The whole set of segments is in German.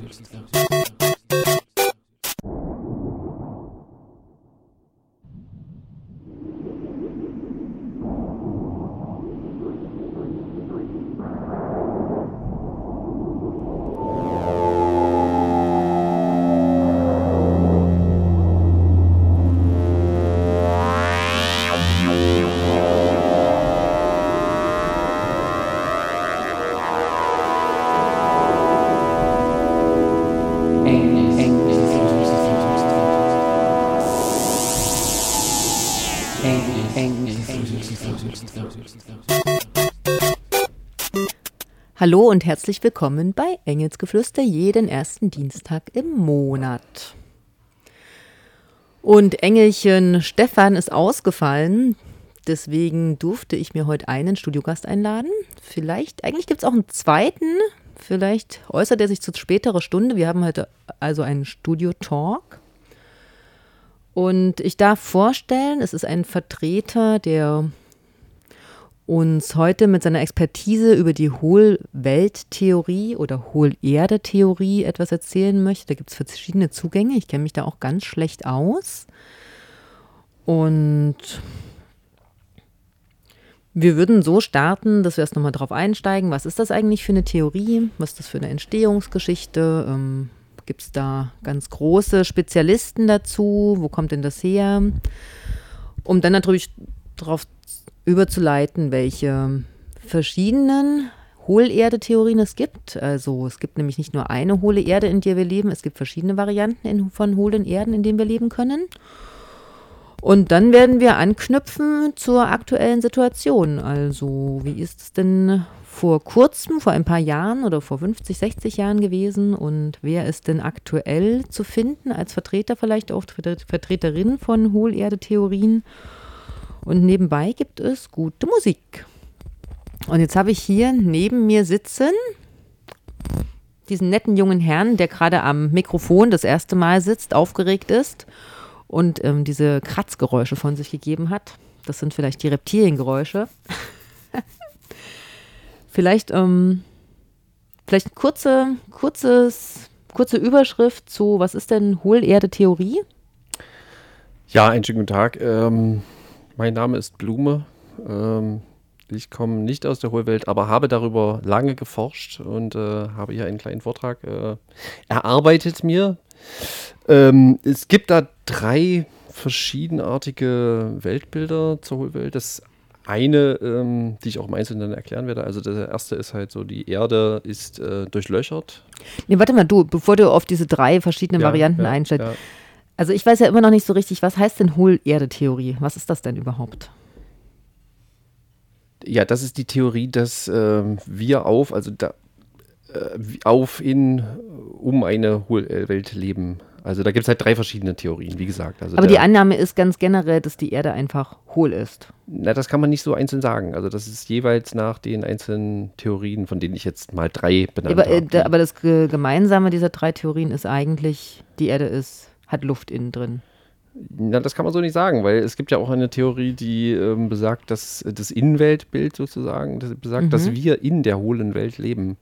Music. Hallo und herzlich willkommen bei Engelsgeflüster jeden ersten Dienstag im Monat. Und Engelchen Stefan ist ausgefallen, deswegen durfte ich mir heute einen Studiogast einladen. Vielleicht, eigentlich gibt es auch einen zweiten, vielleicht äußert er sich zu späterer Stunde. Wir haben heute also einen Studio-Talk. Und ich darf vorstellen, es ist ein Vertreter der uns heute mit seiner Expertise über die Hohlwelttheorie oder Hohlerde-Theorie etwas erzählen möchte. Da gibt es verschiedene Zugänge. Ich kenne mich da auch ganz schlecht aus. Und wir würden so starten, dass wir erst nochmal drauf einsteigen. Was ist das eigentlich für eine Theorie? Was ist das für eine Entstehungsgeschichte? Ähm, Gibt es da ganz große Spezialisten dazu? Wo kommt denn das her? Um dann natürlich darauf überzuleiten, welche verschiedenen Hohlerde-Theorien es gibt. Also es gibt nämlich nicht nur eine hohle Erde, in der wir leben, es gibt verschiedene Varianten in, von hohlen Erden, in denen wir leben können. Und dann werden wir anknüpfen zur aktuellen Situation. Also wie ist es denn vor kurzem, vor ein paar Jahren oder vor 50, 60 Jahren gewesen und wer ist denn aktuell zu finden als Vertreter vielleicht auch Vertreterin von Hohlerde-Theorien? Und nebenbei gibt es gute Musik. Und jetzt habe ich hier neben mir sitzen diesen netten jungen Herrn, der gerade am Mikrofon das erste Mal sitzt, aufgeregt ist und ähm, diese Kratzgeräusche von sich gegeben hat. Das sind vielleicht die Reptiliengeräusche. vielleicht, ähm, vielleicht eine kurze, kurzes, kurze Überschrift zu, was ist denn Hohlerde-Theorie? Ja, einen schönen guten Tag. Ähm, mein Name ist Blume. Ähm, ich komme nicht aus der Hohlwelt, aber habe darüber lange geforscht und äh, habe hier einen kleinen Vortrag äh, erarbeitet mir. Ähm, es gibt da drei verschiedenartige Weltbilder zur Hohlwelt. Das eine, ähm, die ich auch im Einzelnen dann erklären werde. Also der erste ist halt so, die Erde ist äh, durchlöchert. Nee, warte mal, du, bevor du auf diese drei verschiedenen ja, Varianten ja, einstellst. Ja. Also ich weiß ja immer noch nicht so richtig, was heißt denn Hohlerde-Theorie? Was ist das denn überhaupt? Ja, das ist die Theorie, dass äh, wir auf, also da, äh, auf in, um eine Hohlwelt leben. Also da gibt es halt drei verschiedene Theorien, wie gesagt. Also Aber der, die Annahme ist ganz generell, dass die Erde einfach hohl ist. Na, das kann man nicht so einzeln sagen. Also das ist jeweils nach den einzelnen Theorien, von denen ich jetzt mal drei benannt aber, habe. Äh, aber das Gemeinsame dieser drei Theorien ist eigentlich, die Erde ist hat Luft innen drin. Na, das kann man so nicht sagen, weil es gibt ja auch eine Theorie, die ähm, besagt, dass das Innenweltbild sozusagen, das besagt, mhm. dass wir in der hohlen Welt leben.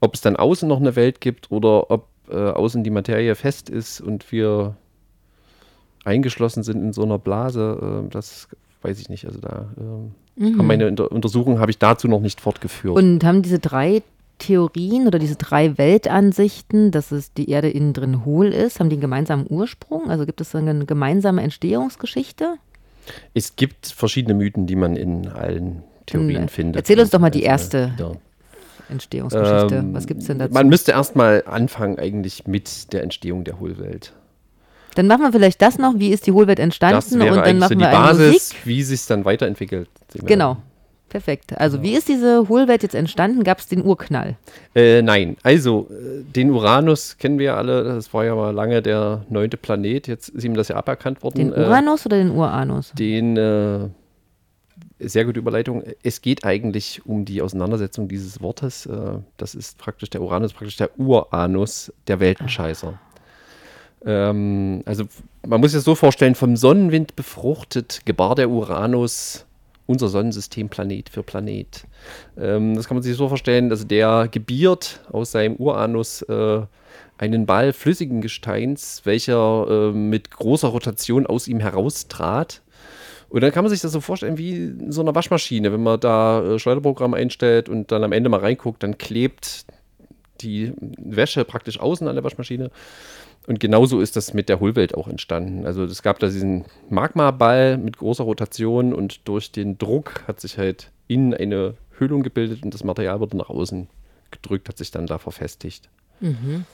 Ob es dann außen noch eine Welt gibt oder ob äh, außen die Materie fest ist und wir eingeschlossen sind in so einer Blase, äh, das weiß ich nicht. Also da äh, mhm. meine Unter Untersuchung habe ich dazu noch nicht fortgeführt. Und haben diese drei Theorien oder diese drei Weltansichten, dass es die Erde innen drin hohl ist, haben die einen gemeinsamen Ursprung? Also gibt es eine gemeinsame Entstehungsgeschichte? Es gibt verschiedene Mythen, die man in allen Theorien Dann, findet. Erzähl uns doch mal die also, erste ja. Entstehungsgeschichte. Ähm, Was gibt es denn dazu? Man müsste erstmal anfangen eigentlich mit der Entstehung der Hohlwelt. Dann machen wir vielleicht das noch, wie ist die Hohlwelt entstanden das wäre und dann machen so die wir Basis, Musik. wie sich es dann weiterentwickelt. Genau. Perfekt. Also ja. wie ist diese Hohlwelt jetzt entstanden? Gab es den Urknall? Äh, nein, also äh, den Uranus kennen wir ja alle. Das war ja mal lange der neunte Planet. Jetzt ist ihm das ja aberkannt worden. Den äh, Uranus äh, oder den Uranus? Den, äh, sehr gute Überleitung. Es geht eigentlich um die Auseinandersetzung dieses Wortes. Äh, das ist praktisch der Uranus, praktisch der Uranus, der Weltenscheißer. Ähm, also man muss sich das so vorstellen, vom Sonnenwind befruchtet gebar der Uranus unser Sonnensystem Planet für Planet. Ähm, das kann man sich so vorstellen, dass der gebiert aus seinem Uranus äh, einen Ball flüssigen Gesteins, welcher äh, mit großer Rotation aus ihm heraustrat. Und dann kann man sich das so vorstellen wie in so einer Waschmaschine. Wenn man da äh, Schleuderprogramm einstellt und dann am Ende mal reinguckt, dann klebt die Wäsche praktisch außen an der Waschmaschine. Und genauso ist das mit der Hohlwelt auch entstanden. Also es gab da diesen Magmaball mit großer Rotation und durch den Druck hat sich halt innen eine Höhlung gebildet und das Material wurde nach außen gedrückt, hat sich dann da verfestigt. Mhm.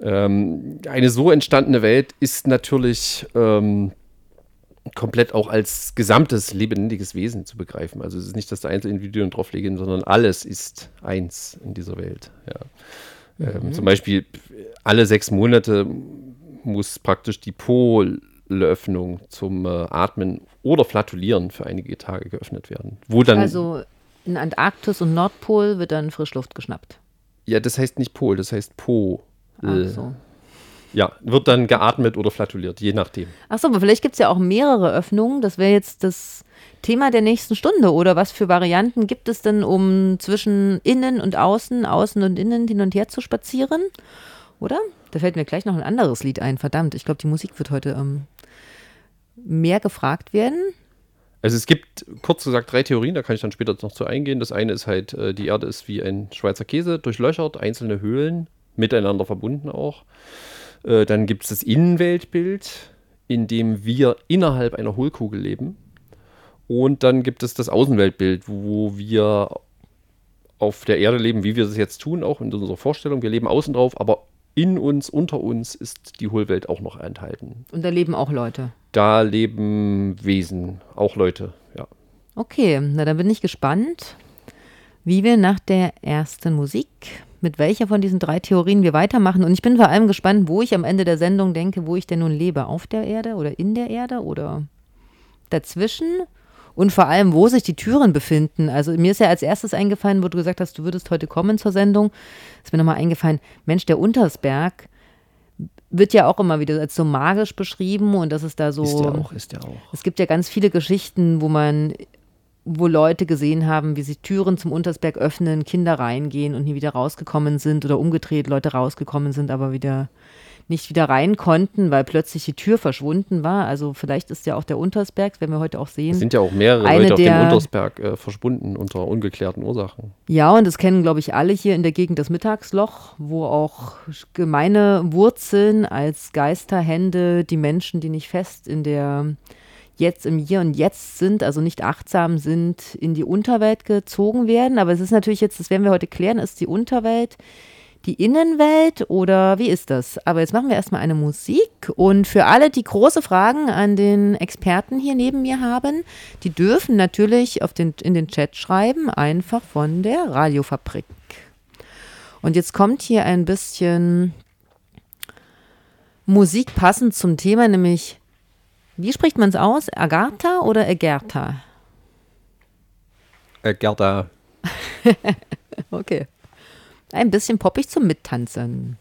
Ähm, eine so entstandene Welt ist natürlich ähm, komplett auch als gesamtes lebendiges Wesen zu begreifen. Also es ist nicht, dass da Einzelindividuen drauflegen, sondern alles ist eins in dieser Welt. Ja. Ähm, mhm. zum Beispiel alle sechs Monate muss praktisch die Polöffnung zum äh, Atmen oder Flatulieren für einige Tage geöffnet werden. Wo dann, also in Antarktis und Nordpol wird dann Frischluft geschnappt. Ja, das heißt nicht Pol, das heißt Po. Ach so. Ja, wird dann geatmet oder flatuliert, je nachdem. Achso, aber vielleicht gibt es ja auch mehrere Öffnungen. Das wäre jetzt das Thema der nächsten Stunde. Oder was für Varianten gibt es denn, um zwischen innen und außen, außen und innen hin und her zu spazieren? Oder? Da fällt mir gleich noch ein anderes Lied ein. Verdammt, ich glaube, die Musik wird heute ähm, mehr gefragt werden. Also es gibt kurz gesagt drei Theorien, da kann ich dann später noch zu eingehen. Das eine ist halt, äh, die Erde ist wie ein Schweizer Käse, durchlöchert, einzelne Höhlen, miteinander verbunden auch. Äh, dann gibt es das Innenweltbild, in dem wir innerhalb einer Hohlkugel leben. Und dann gibt es das Außenweltbild, wo wir auf der Erde leben, wie wir es jetzt tun, auch in unserer Vorstellung. Wir leben außen drauf, aber in uns, unter uns ist die Hohlwelt auch noch enthalten. Und da leben auch Leute. Da leben Wesen, auch Leute, ja. Okay, na dann bin ich gespannt, wie wir nach der ersten Musik mit welcher von diesen drei Theorien wir weitermachen. Und ich bin vor allem gespannt, wo ich am Ende der Sendung denke, wo ich denn nun lebe. Auf der Erde oder in der Erde oder dazwischen? Und vor allem, wo sich die Türen befinden. Also mir ist ja als erstes eingefallen, wo du gesagt hast, du würdest heute kommen zur Sendung, ist mir nochmal eingefallen, Mensch, der Untersberg wird ja auch immer wieder als so magisch beschrieben und das ist da so. Ist der auch, ist der auch. Es gibt ja ganz viele Geschichten, wo man wo Leute gesehen haben, wie sich Türen zum Untersberg öffnen, Kinder reingehen und nie wieder rausgekommen sind oder umgedreht Leute rausgekommen sind, aber wieder nicht wieder rein konnten, weil plötzlich die Tür verschwunden war. Also vielleicht ist ja auch der Untersberg, werden wir heute auch sehen. Es sind ja auch mehrere Leute auf dem Untersberg äh, verschwunden unter ungeklärten Ursachen. Ja, und das kennen, glaube ich, alle hier in der Gegend das Mittagsloch, wo auch gemeine Wurzeln als Geisterhände die Menschen, die nicht fest in der jetzt im Hier und Jetzt sind, also nicht achtsam sind, in die Unterwelt gezogen werden. Aber es ist natürlich jetzt, das werden wir heute klären, ist die Unterwelt die Innenwelt oder wie ist das? Aber jetzt machen wir erstmal eine Musik und für alle, die große Fragen an den Experten hier neben mir haben, die dürfen natürlich auf den, in den Chat schreiben, einfach von der Radiofabrik. Und jetzt kommt hier ein bisschen Musik passend zum Thema, nämlich wie spricht man es aus? Agatha oder Egerta? Egerta. okay. Ein bisschen poppig zum Mittanzen.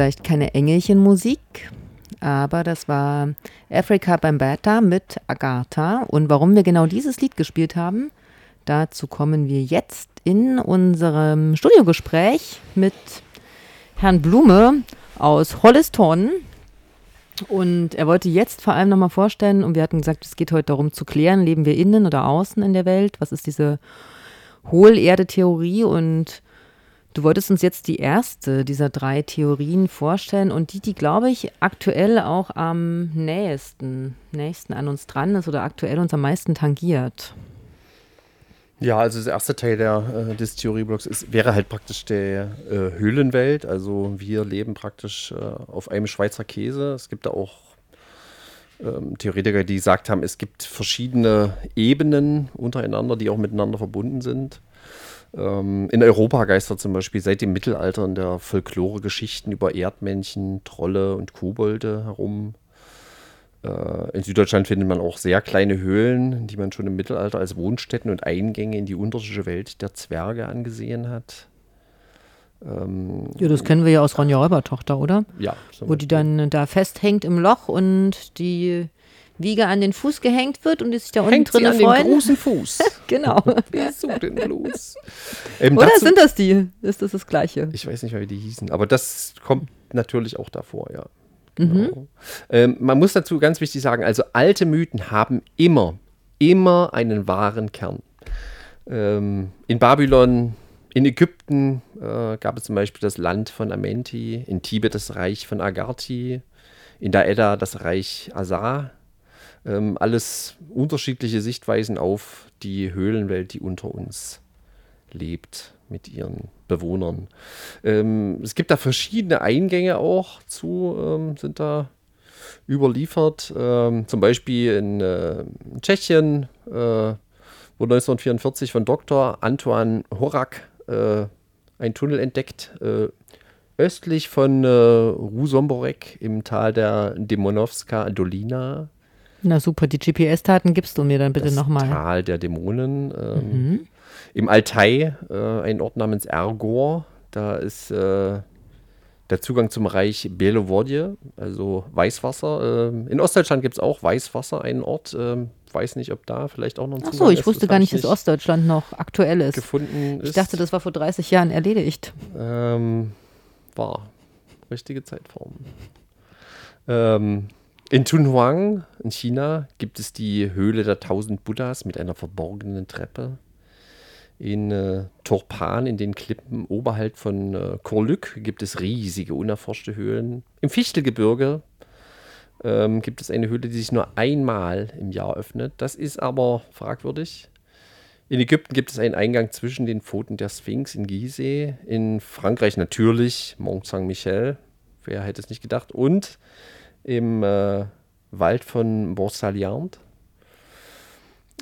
Vielleicht keine Engelchenmusik, aber das war Africa Bambata mit Agatha. Und warum wir genau dieses Lied gespielt haben, dazu kommen wir jetzt in unserem Studiogespräch mit Herrn Blume aus Holliston. Und er wollte jetzt vor allem nochmal vorstellen, und wir hatten gesagt, es geht heute darum zu klären, leben wir innen oder außen in der Welt? Was ist diese Hohlerde-Theorie? Und du wolltest uns jetzt die erste dieser drei Theorien vorstellen und die, die, glaube ich, aktuell auch am nächsten, nächsten an uns dran ist oder aktuell uns am meisten tangiert. Ja, also das erste Teil der, äh, des Theorieblocks wäre halt praktisch der äh, Höhlenwelt. Also wir leben praktisch äh, auf einem Schweizer Käse. Es gibt da auch ähm, Theoretiker, die gesagt haben, es gibt verschiedene Ebenen untereinander, die auch miteinander verbunden sind. Ähm, in Europa geistert zum Beispiel seit dem Mittelalter in der Folklore Geschichten über Erdmännchen, Trolle und Kobolde herum. Äh, in Süddeutschland findet man auch sehr kleine Höhlen, die man schon im Mittelalter als Wohnstätten und Eingänge in die unterirdische Welt der Zwerge angesehen hat. Ähm, ja, das kennen wir ja aus Ronja Räubertochter, oder? Ja. Wo die dann da festhängt im Loch und die Wiege an den Fuß gehängt wird und die sich da unten Hängt drin sie an freuen. den großen Fuß. genau. Wieso denn bloß? Ähm, Oder dazu- sind das die? Ist das das Gleiche? Ich weiß nicht mehr, wie die hießen, aber das kommt natürlich auch davor, ja. Genau. Ähm, man muss dazu ganz wichtig sagen, also alte Mythen haben immer, immer einen wahren Kern. Ähm, in Babylon, in Ägypten äh, gab es zum Beispiel das Land von Amenti, in Tibet das Reich von Agarthi, in der Edda das Reich Asar. Ähm, alles unterschiedliche Sichtweisen auf die Höhlenwelt, die unter uns lebt mit ihren Bewohnern. Ähm, es gibt da verschiedene Eingänge auch zu, ähm, sind da überliefert. Ähm, zum Beispiel in äh, Tschechien äh, wurde 1944 von Dr. Antoine Horak äh, ein Tunnel entdeckt, äh, östlich von äh, Rusomborek im Tal der Demonowska Dolina. Na super, die GPS-Daten gibst du mir dann bitte nochmal. Tal der Dämonen. Ähm, Im Altai, äh, ein Ort namens Ergor, da ist äh, der Zugang zum Reich Belovodje, also Weißwasser. Ähm, in Ostdeutschland gibt es auch Weißwasser, einen Ort. Ähm, weiß nicht, ob da vielleicht auch noch ein Ach so, Zugang ich ist, wusste gar nicht, ich dass Ostdeutschland noch aktuell ist. gefunden ist. Ich dachte, das war vor 30 Jahren erledigt. Ähm, war. Richtige Zeitform. Ähm, in Tunhuang in China gibt es die Höhle der tausend Buddhas mit einer verborgenen Treppe. In äh, Turpan, in den Klippen oberhalb von äh, Korlük, gibt es riesige, unerforschte Höhlen. Im Fichtelgebirge ähm, gibt es eine Höhle, die sich nur einmal im Jahr öffnet. Das ist aber fragwürdig. In Ägypten gibt es einen Eingang zwischen den Pfoten der Sphinx in Gizeh. In Frankreich natürlich Mont Saint-Michel. Wer hätte es nicht gedacht? Und im äh, Wald von Borsaliand.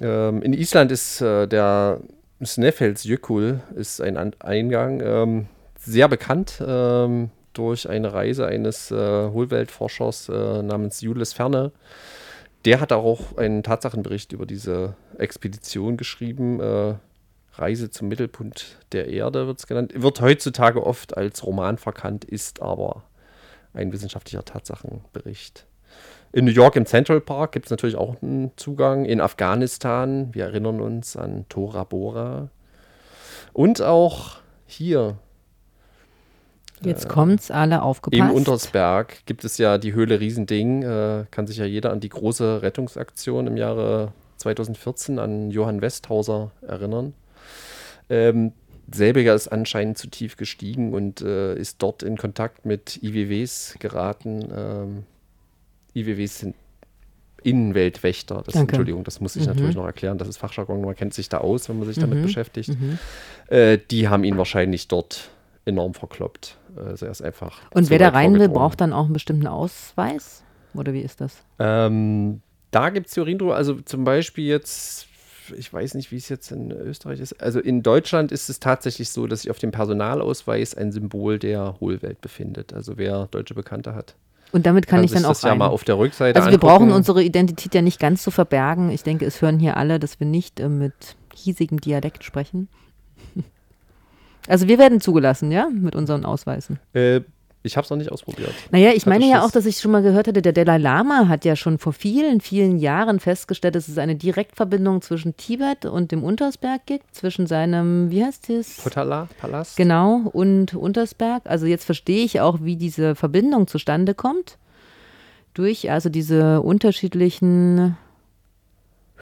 Ähm, in Island ist äh, der Sneffelsjökull ist ein An Eingang, ähm, sehr bekannt ähm, durch eine Reise eines äh, Hohlweltforschers äh, namens Jules Verne. Der hat auch einen Tatsachenbericht über diese Expedition geschrieben. Äh, Reise zum Mittelpunkt der Erde wird es genannt. Wird heutzutage oft als Roman verkannt, ist aber ein wissenschaftlicher Tatsachenbericht. In New York im Central Park gibt es natürlich auch einen Zugang. In Afghanistan, wir erinnern uns an Tora Bora. Und auch hier Jetzt kommt's, alle aufgepasst. im Untersberg gibt es ja die Höhle Riesending. Äh, kann sich ja jeder an die große Rettungsaktion im Jahre 2014 an Johann Westhauser erinnern. Ähm, selbiger ist anscheinend zu tief gestiegen und äh, ist dort in Kontakt mit IWWs geraten. Ähm, IWWs sind Innenweltwächter. Das. Entschuldigung, das muss ich Mhm. natürlich noch erklären. Das ist Fachjargon, man kennt sich da aus, wenn man sich damit Mhm. beschäftigt. Mhm. Äh, die haben ihn wahrscheinlich dort enorm verkloppt. Also er ist einfach. Und wer da rein will, braucht dann auch einen bestimmten Ausweis? Oder wie ist das? Ähm, da gibt es Theorien drüber. Also zum Beispiel jetzt, ich weiß nicht, wie es jetzt in Österreich ist. Also in Deutschland ist es tatsächlich so, dass sich auf dem Personalausweis ein Symbol der Hohlwelt befindet. Also wer deutsche Bekannte hat, Und damit kann, ich sich dann auch das ja mal auf der Rückseite also wir angucken. brauchen unsere Identität ja nicht ganz zu verbergen. Ich denke, es hören hier alle, dass wir nicht äh, mit hiesigem Dialekt sprechen. Also wir werden zugelassen, ja, mit unseren Ausweisen. Äh, Ich habe es noch nicht ausprobiert. Naja, ich Hatte meine ja auch, dass ich schon mal gehört hatte, der Dalai Lama hat ja schon vor vielen, vielen Jahren festgestellt, dass es eine Direktverbindung zwischen Tibet und dem Untersberg gibt, zwischen seinem, wie heißt es? Potala Palast? Genau, und Untersberg. Also jetzt verstehe ich auch, wie diese Verbindung zustande kommt. Durch also diese unterschiedlichen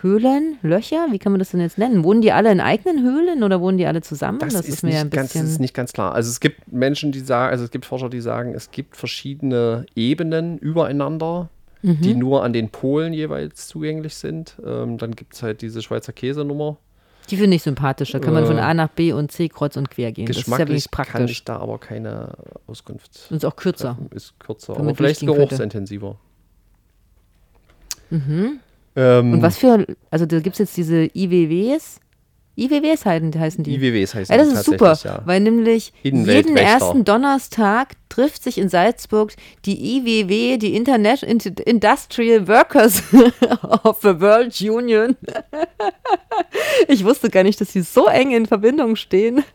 Höhlen, Löcher, wie kann man das denn jetzt nennen? Wohnen die alle in eigenen Höhlen oder wohnen die alle zusammen? Das, ist, mir nicht ja ein ganz, das bisschen. ist nicht ganz klar. Also es gibt Menschen, die sagen, also es gibt Forscher, die sagen, es gibt verschiedene Ebenen übereinander, die Mhm. nur an den Polen jeweils zugänglich sind. Ähm, dann gibt es halt diese Schweizer Käsenummer. die finde ich sympathischer. Kann man von Äh, A nach B und C kreuz und quer gehen. Das ist ja Geschmacklich wirklich kann praktisch. ich da aber keine Auskunft Und ist auch kürzer. treffen. Ist kürzer, aber vielleicht geruchsintensiver. Mhm. Ähm, Und was für, also da gibt es jetzt diese IWWs. IWWs heißen, heißen die. IWWs heißen Ja, das die ist super, ja. weil nämlich jeden ersten Donnerstag trifft sich in Salzburg die IWW, die Internet Int- Industrial Workers of the World Union. Ich wusste gar nicht, dass sie so eng in Verbindung stehen.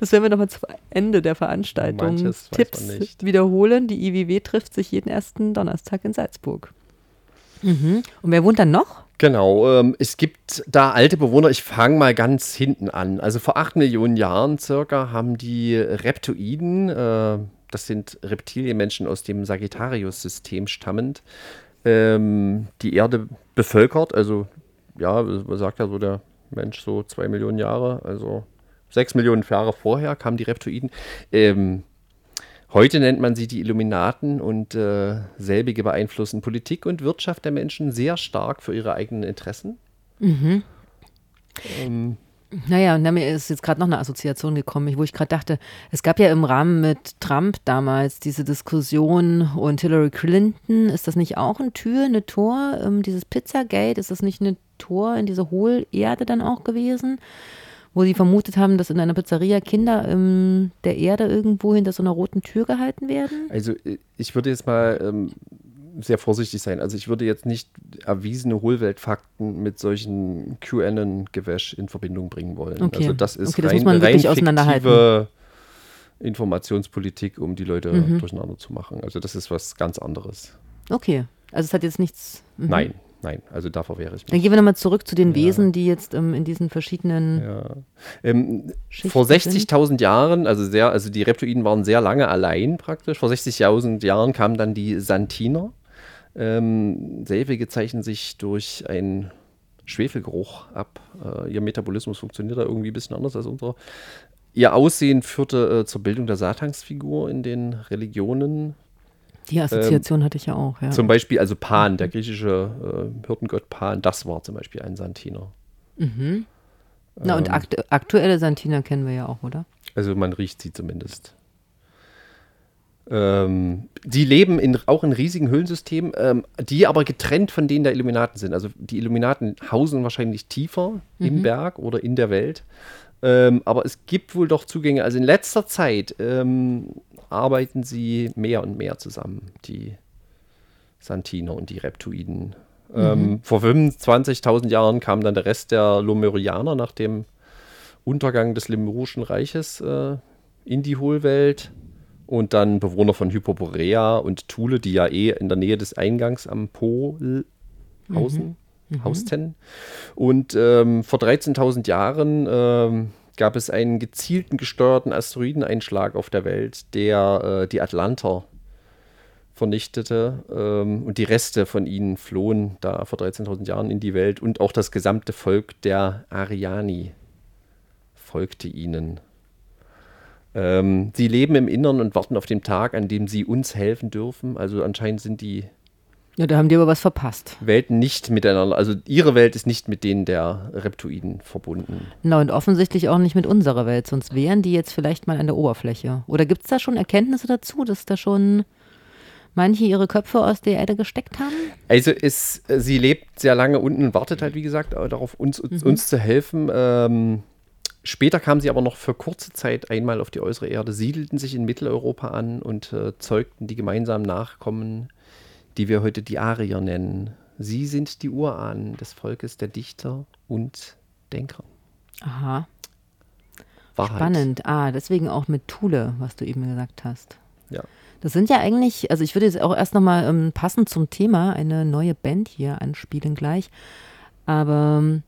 Das werden wir nochmal zum Ende der Veranstaltung Manches Tipps wiederholen. Die IWW trifft sich jeden ersten Donnerstag in Salzburg. Mhm. Und wer wohnt dann noch? Genau, ähm, es gibt da alte Bewohner, ich fange mal ganz hinten an. Also vor acht Millionen Jahren circa haben die Reptoiden, äh, das sind Reptilienmenschen aus dem Sagittarius-System stammend, ähm, die Erde bevölkert. Also ja, man sagt ja so der Mensch so zwei Millionen Jahre, also sechs Millionen Jahre vorher kamen die Reptoiden. Ähm, Heute nennt man sie die Illuminaten und äh, selbige beeinflussen Politik und Wirtschaft der Menschen sehr stark für ihre eigenen Interessen. Ähm, Naja, und da mir ist jetzt gerade noch eine Assoziation gekommen, wo ich gerade dachte, es gab ja im Rahmen mit Trump damals diese Diskussion und Hillary Clinton, ist das nicht auch ein Tür, eine Tor, ähm, dieses Pizzagate, ist das nicht ein Tor in diese Hohlerde dann auch gewesen? Wo sie vermutet haben, dass in einer Pizzeria Kinder ähm, der Erde irgendwo hinter so einer roten Tür gehalten werden? also äh, ich würde jetzt mal ähm, sehr vorsichtig sein. Also ich würde jetzt nicht erwiesene Hohlweltfakten mit solchen QAnon-Gewäsch in Verbindung bringen wollen. Okay. Also das ist Okay, das rein, muss man wirklich rein auseinanderhalten. fiktive Informationspolitik, um die Leute Mhm. durcheinander zu machen. Also das ist was ganz anderes. Okay, also es hat jetzt nichts. mhm. Nein, nein, also davor wäre ich mich. Dann gehen wir nochmal zurück zu den Wesen, die jetzt ähm, in diesen verschiedenen Ja. Ähm, vor sind. 60.000 Jahren, also sehr, also die Reptoiden waren sehr lange allein praktisch. Vor 60.000 Jahren kamen dann die Santiner. Ähm, selbige zeichnen sich durch einen Schwefelgeruch ab. Äh, ihr Metabolismus funktioniert da irgendwie ein bisschen anders als unserer. Ihr Aussehen führte äh, zur Bildung der Satansfigur in den Religionen. Die Assoziation hatte ich ja auch, ja. Zum Beispiel, also Pan, der griechische äh, Hirtengott Pan, das war zum Beispiel ein Santiner. Na, und akt aktuelle Santina kennen wir ja auch, oder? Also man riecht sie zumindest. Ähm, die leben in, auch in riesigen Höhlensystemen, ähm, die aber getrennt von denen der Illuminaten sind. Also die Illuminaten hausen wahrscheinlich tiefer im Berg oder in der Welt. Ähm, aber es gibt wohl doch Zugänge. Also in letzter Zeit ähm, arbeiten sie mehr und mehr zusammen, die Santiner und die Reptoiden. Ähm, vor 25.000 Jahren kam dann der Rest der Lomerianer nach dem Untergang des Lemurischen Reiches äh, in die Hohlwelt und dann Bewohner von Hyperborea und Thule, die ja eh in der Nähe des Eingangs am Pol hausen, hausten. Und ähm, vor 13.000 Jahren ähm, gab es einen gezielten gesteuerten Asteroideneinschlag auf der Welt, der äh, die Atlanter vernichtete ähm, und die Reste von ihnen flohen da vor 13.000 Jahren in die Welt und auch das gesamte Volk der Ariani folgte ihnen. Ähm, sie leben im Innern und warten auf den Tag, an dem sie uns helfen dürfen. Also anscheinend sind die Ja, da haben die aber was verpasst. Welten nicht miteinander, also ihre Welt ist nicht mit denen der Reptoiden verbunden. Na, und offensichtlich auch nicht mit unserer Welt, sonst wären die jetzt vielleicht mal an der Oberfläche. Oder gibt es da schon Erkenntnisse dazu, dass da schon manche ihre Köpfe aus der Erde gesteckt haben? Also es, äh, sie lebt sehr lange unten und wartet halt, wie gesagt, äh, darauf, uns, uns, uns zu helfen. Ähm, später kam sie aber noch für kurze Zeit einmal auf die äußere Erde, siedelten sich in Mitteleuropa an und äh, zeugten die gemeinsamen Nachkommen, die wir heute die Arier nennen. Sie sind die Urahnen des Volkes der Dichter und Denker. Aha, Wahrheit. spannend. Ah, deswegen auch mit Thule, was du eben gesagt hast. Ja. Das sind ja eigentlich, also ich würde jetzt auch erst nochmal ähm, passend zum Thema eine neue Band hier anspielen gleich. Aber ähm,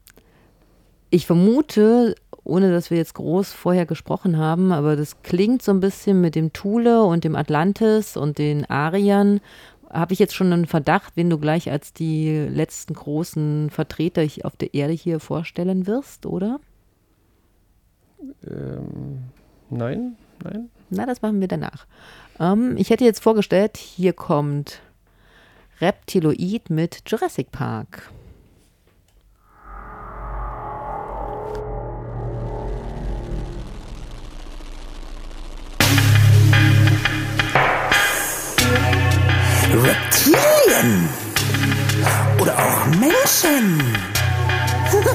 ich vermute, ohne dass wir jetzt groß vorher gesprochen haben, aber das klingt so ein bisschen mit dem Thule und dem Atlantis und den Ariern. Habe ich jetzt schon einen Verdacht, wen du gleich als die letzten großen Vertreter auf der Erde hier vorstellen wirst, oder? Ähm, nein, nein. Na, das machen wir danach. Ähm, ich hätte jetzt vorgestellt, hier kommt Reptiloid mit Jurassic Park. Reptilien oder auch Menschen.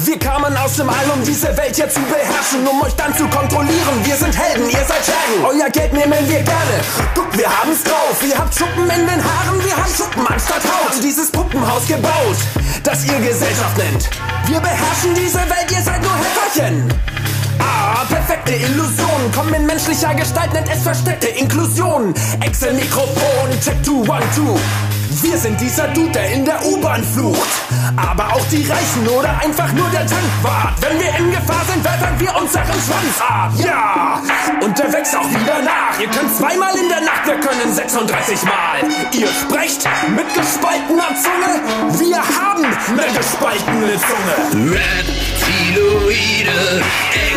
Wir kamen aus dem All, um diese Welt hier zu beherrschen, um euch dann zu kontrollieren. Wir sind Helden, ihr seid Schergen. Euer Geld nehmen wir gerne. Guckt, wir haben's drauf. Ihr habt Schuppen in den Haaren, wir haben Schuppen anstatt Haut. Dieses Puppenhaus gebaut, das ihr Gesellschaft nennt. Wir beherrschen diese Welt, ihr seid nur Helferchen. Ah, perfekte Illusion. Kommen in menschlicher Gestalt, nennt es versteckte Inklusion. Excel-Mikrofon, check two, one, two. Wir sind dieser Dude, der in der U-Bahn flucht. Aber auch die Reichen oder einfach nur der Tankwart. Wenn wir in Gefahr sind, werfen wir unseren Schwanz ab. Ja! Und der wächst auch wieder nach. Ihr könnt zweimal in der Nacht, wir können 36 Mal. Ihr sprecht mit gespaltener Zunge. Wir haben eine gespaltene Zunge. Reptiloide,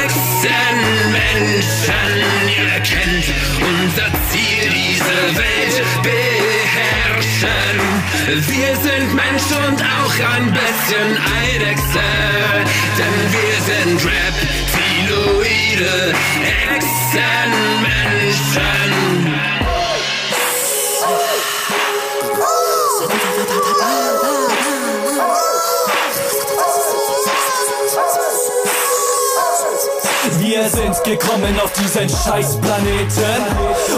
Echsenmenschen, ihr kennt unser Ziel, diese Welt beherrschen. Wir sind Mensch und auch ein bisschen Eidechse, denn wir sind Reptiloide, Echsenmenschen. Wir sind gekommen auf diesen Scheißplaneten,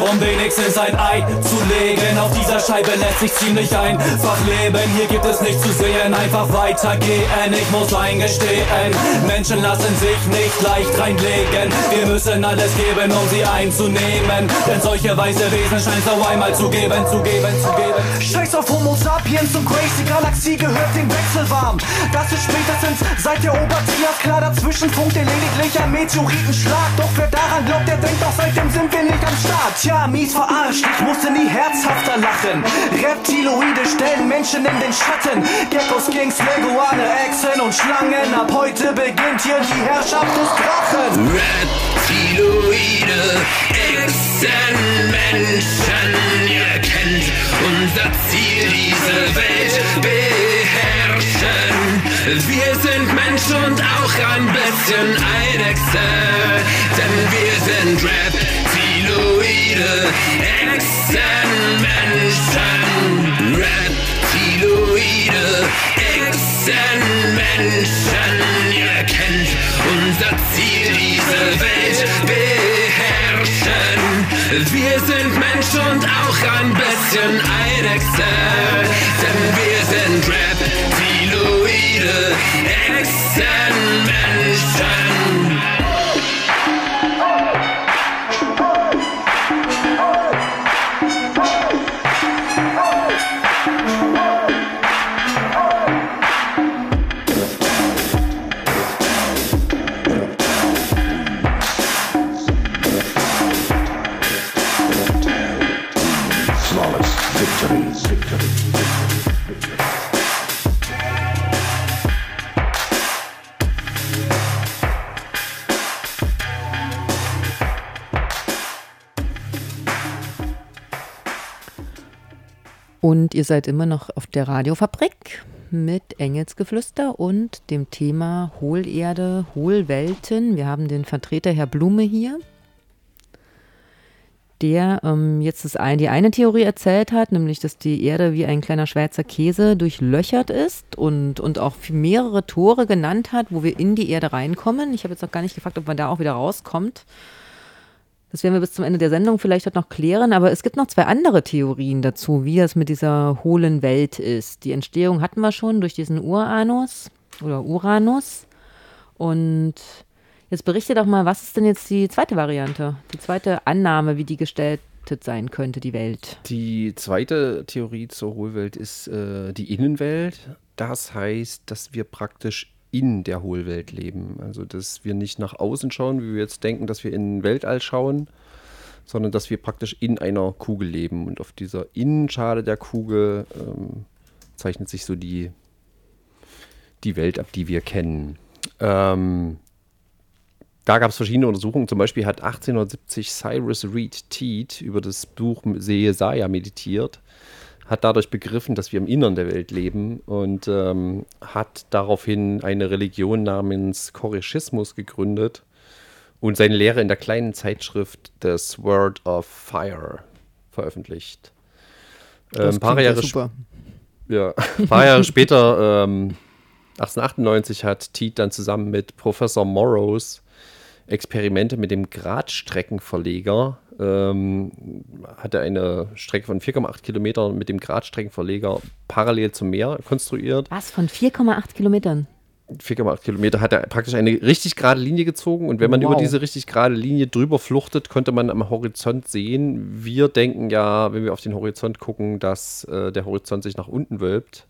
um wenigstens ein Ei zu legen. Auf dieser Scheibe lässt sich ziemlich einfach leben. Hier gibt es nichts zu sehen, einfach weitergehen. Ich muss eingestehen, Menschen lassen sich nicht leicht reinlegen. Wir müssen alles geben, um sie einzunehmen. Denn solche weiße Wesen scheint es auch einmal zu geben, zu geben, zu geben. Scheiß auf Homo sapiens und Crazy Galaxie gehört dem Wechsel warm. Das ist spätestens seit der Obertias klar. Dazwischen funkt lediglich ein Meteoritenschlag. Doch wer daran glaubt, der denkt doch seitdem sind wir nicht am Start. Tja, mies verarscht, ich musste nie herzhafter lachen. Reptiloide stellen Menschen in den Schatten. Geckos, Kings, Leguane, Echsen und Schlangen. Ab heute beginnt hier die Herrschaft des Drachen. Reptiloide, Echsenmenschen, ihr kennt unser Ziel, diese Welt beherrschen. Wir sind Mensch und auch ein bisschen Eidechse, denn wir sind Reptiloide, Echsenmenschen. Reptiloide, Echsenmenschen, ihr kennt unser Ziel, diese Welt beherrschen. Wir sind Mensch und auch ein bisschen Eidechse, denn wir Und ihr seid immer noch auf der Radiofabrik mit Engelsgeflüster und dem Thema Hohlerde, Hohlwelten. Wir haben den Vertreter Herr Blume hier, der ähm, jetzt das die eine Theorie erzählt hat, nämlich dass die Erde wie ein kleiner Schweizer Käse durchlöchert ist und, und auch mehrere Tore genannt hat, wo wir in die Erde reinkommen. Ich habe jetzt noch gar nicht gefragt, ob man da auch wieder rauskommt. Das werden wir bis zum Ende der Sendung vielleicht noch klären, aber es gibt noch zwei andere Theorien dazu, wie das mit dieser hohlen Welt ist. Die Entstehung hatten wir schon durch diesen Uranus oder Uranus. Und Jetzt berichte doch mal, was ist denn jetzt die zweite Variante? Die zweite Annahme, wie die gestaltet sein könnte, die Welt. Die zweite Theorie zur Hohlwelt ist äh, die Innenwelt. Das heißt, dass wir praktisch in der Hohlwelt leben. Also, dass wir nicht nach außen schauen, wie wir jetzt denken, dass wir in den Weltall schauen, sondern dass wir praktisch in einer Kugel leben. Und auf dieser Innenschale der Kugel ähm, zeichnet sich so die, die Welt ab, die wir kennen. Ähm, da gab es verschiedene Untersuchungen. Zum Beispiel hat 1870 Cyrus Reed Teed über das Buch Jesaja meditiert, hat dadurch begriffen, dass wir im Innern der Welt leben und ähm, hat daraufhin eine Religion namens Koreschismus gegründet und seine Lehre in der kleinen Zeitschrift The Sword of Fire veröffentlicht. Ähm, Das ein paar Jahre, super. ja, ein paar Jahre später, ähm, 1898, hat Teed dann zusammen mit Professor Morrows Experimente mit dem Gradstreckenverleger, ähm, hat er eine Strecke von 4,8 Kilometern mit dem Gradstreckenverleger parallel zum Meer konstruiert. Was, von 4,8 Kilometern? 4,8 Kilometer hat er praktisch eine richtig gerade Linie gezogen und wenn man Wow. über diese richtig gerade Linie drüber fluchtet, konnte man am Horizont sehen. Wir denken ja, wenn wir auf den Horizont gucken, dass äh, der Horizont sich nach unten wölbt.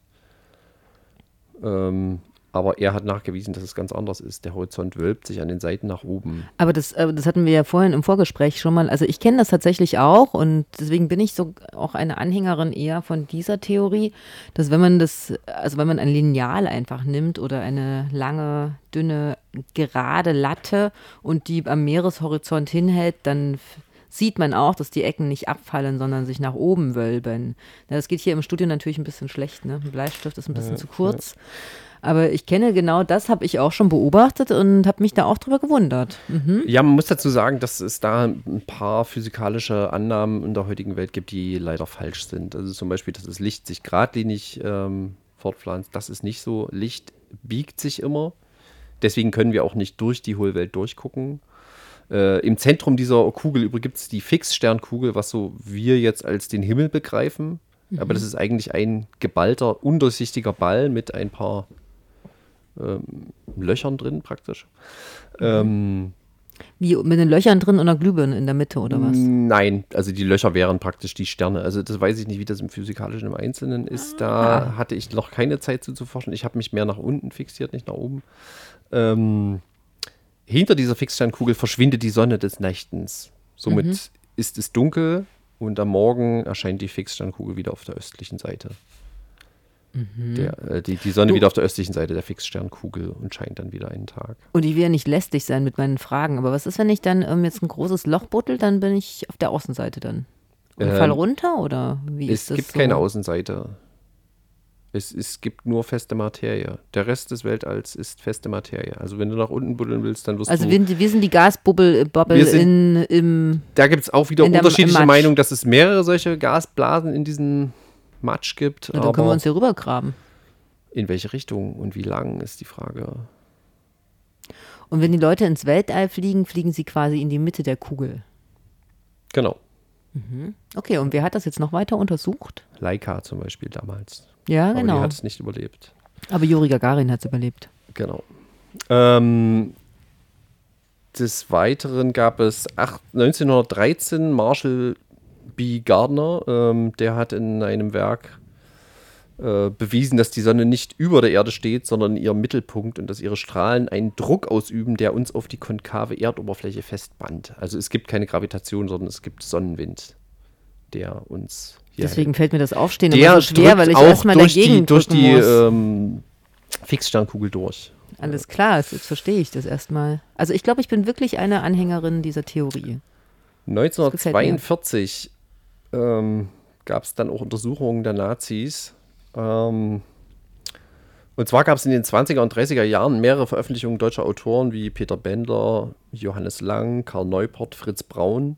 Ähm, aber er hat nachgewiesen, dass es ganz anders ist. Der Horizont wölbt sich an den Seiten nach oben. Aber das, äh, das hatten wir ja vorhin im Vorgespräch schon mal. Also ich kenne das tatsächlich auch und deswegen bin ich so auch eine Anhängerin eher von dieser Theorie, dass wenn man das, also wenn man ein Lineal einfach nimmt oder eine lange, dünne, gerade Latte und die am Meereshorizont hinhält, dann sieht man auch, dass die Ecken nicht abfallen, sondern sich nach oben wölben. Ja, das geht hier im Studio natürlich ein bisschen schlecht, ne? Ein Bleistift ist ein bisschen zu kurz. Aber ich kenne genau das, habe ich auch schon beobachtet und habe mich da auch drüber gewundert. Mhm. Ja, man muss dazu sagen, dass es da ein paar physikalische Annahmen in der heutigen Welt gibt, die leider falsch sind. Also zum Beispiel, dass das Licht sich geradlinig ähm, fortpflanzt. Das ist nicht so. Licht biegt sich immer. Deswegen können wir auch nicht durch die Hohlwelt durchgucken. Äh, Im Zentrum dieser Kugel übrigens gibt es die Fixsternkugel, was so wir jetzt als den Himmel begreifen. Aber das ist eigentlich ein geballter, undurchsichtiger Ball mit ein paar ähm, Löchern drin praktisch. Ähm, Wie mit den Löchern drin und einer Glühbirne in der Mitte oder was? Nein, also die Löcher wären praktisch die Sterne. Also das weiß ich nicht, wie das im Physikalischen im Einzelnen ist. Da hatte ich noch keine Zeit zu, zu forschen. Ich habe mich mehr nach unten fixiert, nicht nach oben. Ähm, hinter dieser Fixsternkugel verschwindet die Sonne des Nächtens. Somit ist es dunkel und am Morgen erscheint die Fixsternkugel wieder auf der östlichen Seite. Der, äh, die, die Sonne Du- wieder auf der östlichen Seite der Fixsternkugel und scheint dann wieder einen Tag. Und ich will ja nicht lästig sein mit meinen Fragen, aber was ist, wenn ich dann ähm, jetzt ein großes Loch buddel, dann bin ich auf der Außenseite dann. Und Ähm, fall runter oder wie Es ist das gibt so? keine Außenseite. Es, es gibt nur feste Materie. Der Rest des Weltalls ist feste Materie. Also wenn du nach unten buddeln willst, dann wirst Also du. wir, wir sind die Gasbubble Bubble Wir sind- in, im da gibt es auch wieder unterschiedliche. Meinungen, dass es mehrere solche Gasblasen in diesem Matsch gibt. Na, dann können wir aber uns hier rübergraben. in welche Richtung und wie lang ist die Frage. Und wenn die Leute ins Weltall fliegen, fliegen sie quasi in die Mitte der Kugel. Genau. Okay, und wer hat das jetzt noch weiter untersucht? Leica zum Beispiel damals. Ja, Aber genau. die hat es nicht überlebt. Aber Juri Gagarin hat es überlebt. Genau. Ähm, des Weiteren gab es acht- 1913 Marshall B. Gardner, ähm, der hat in einem Werk äh, bewiesen, dass die Sonne nicht über der Erde steht, sondern in ihrem Mittelpunkt und dass ihre Strahlen einen Druck ausüben, der uns auf die konkave Erdoberfläche festbannt. Also es gibt keine Gravitation, sondern es gibt Sonnenwind, der uns hier Deswegen fällt mir das Aufstehen der immer so schwer, weil ich erstmal durch dagegen die, durch die ähm, Fixsternkugel durch. Alles klar, jetzt, jetzt verstehe ich das erstmal. Also ich glaube, ich bin wirklich eine Anhängerin dieser Theorie. gefällt mir. 1942 ähm, gab es dann auch Untersuchungen der Nazis. Ähm, und zwar gab es in den 20er und 30er Jahren mehrere Veröffentlichungen deutscher Autoren wie Peter Bender, Johannes Lang, Karl Neuport, Fritz Braun.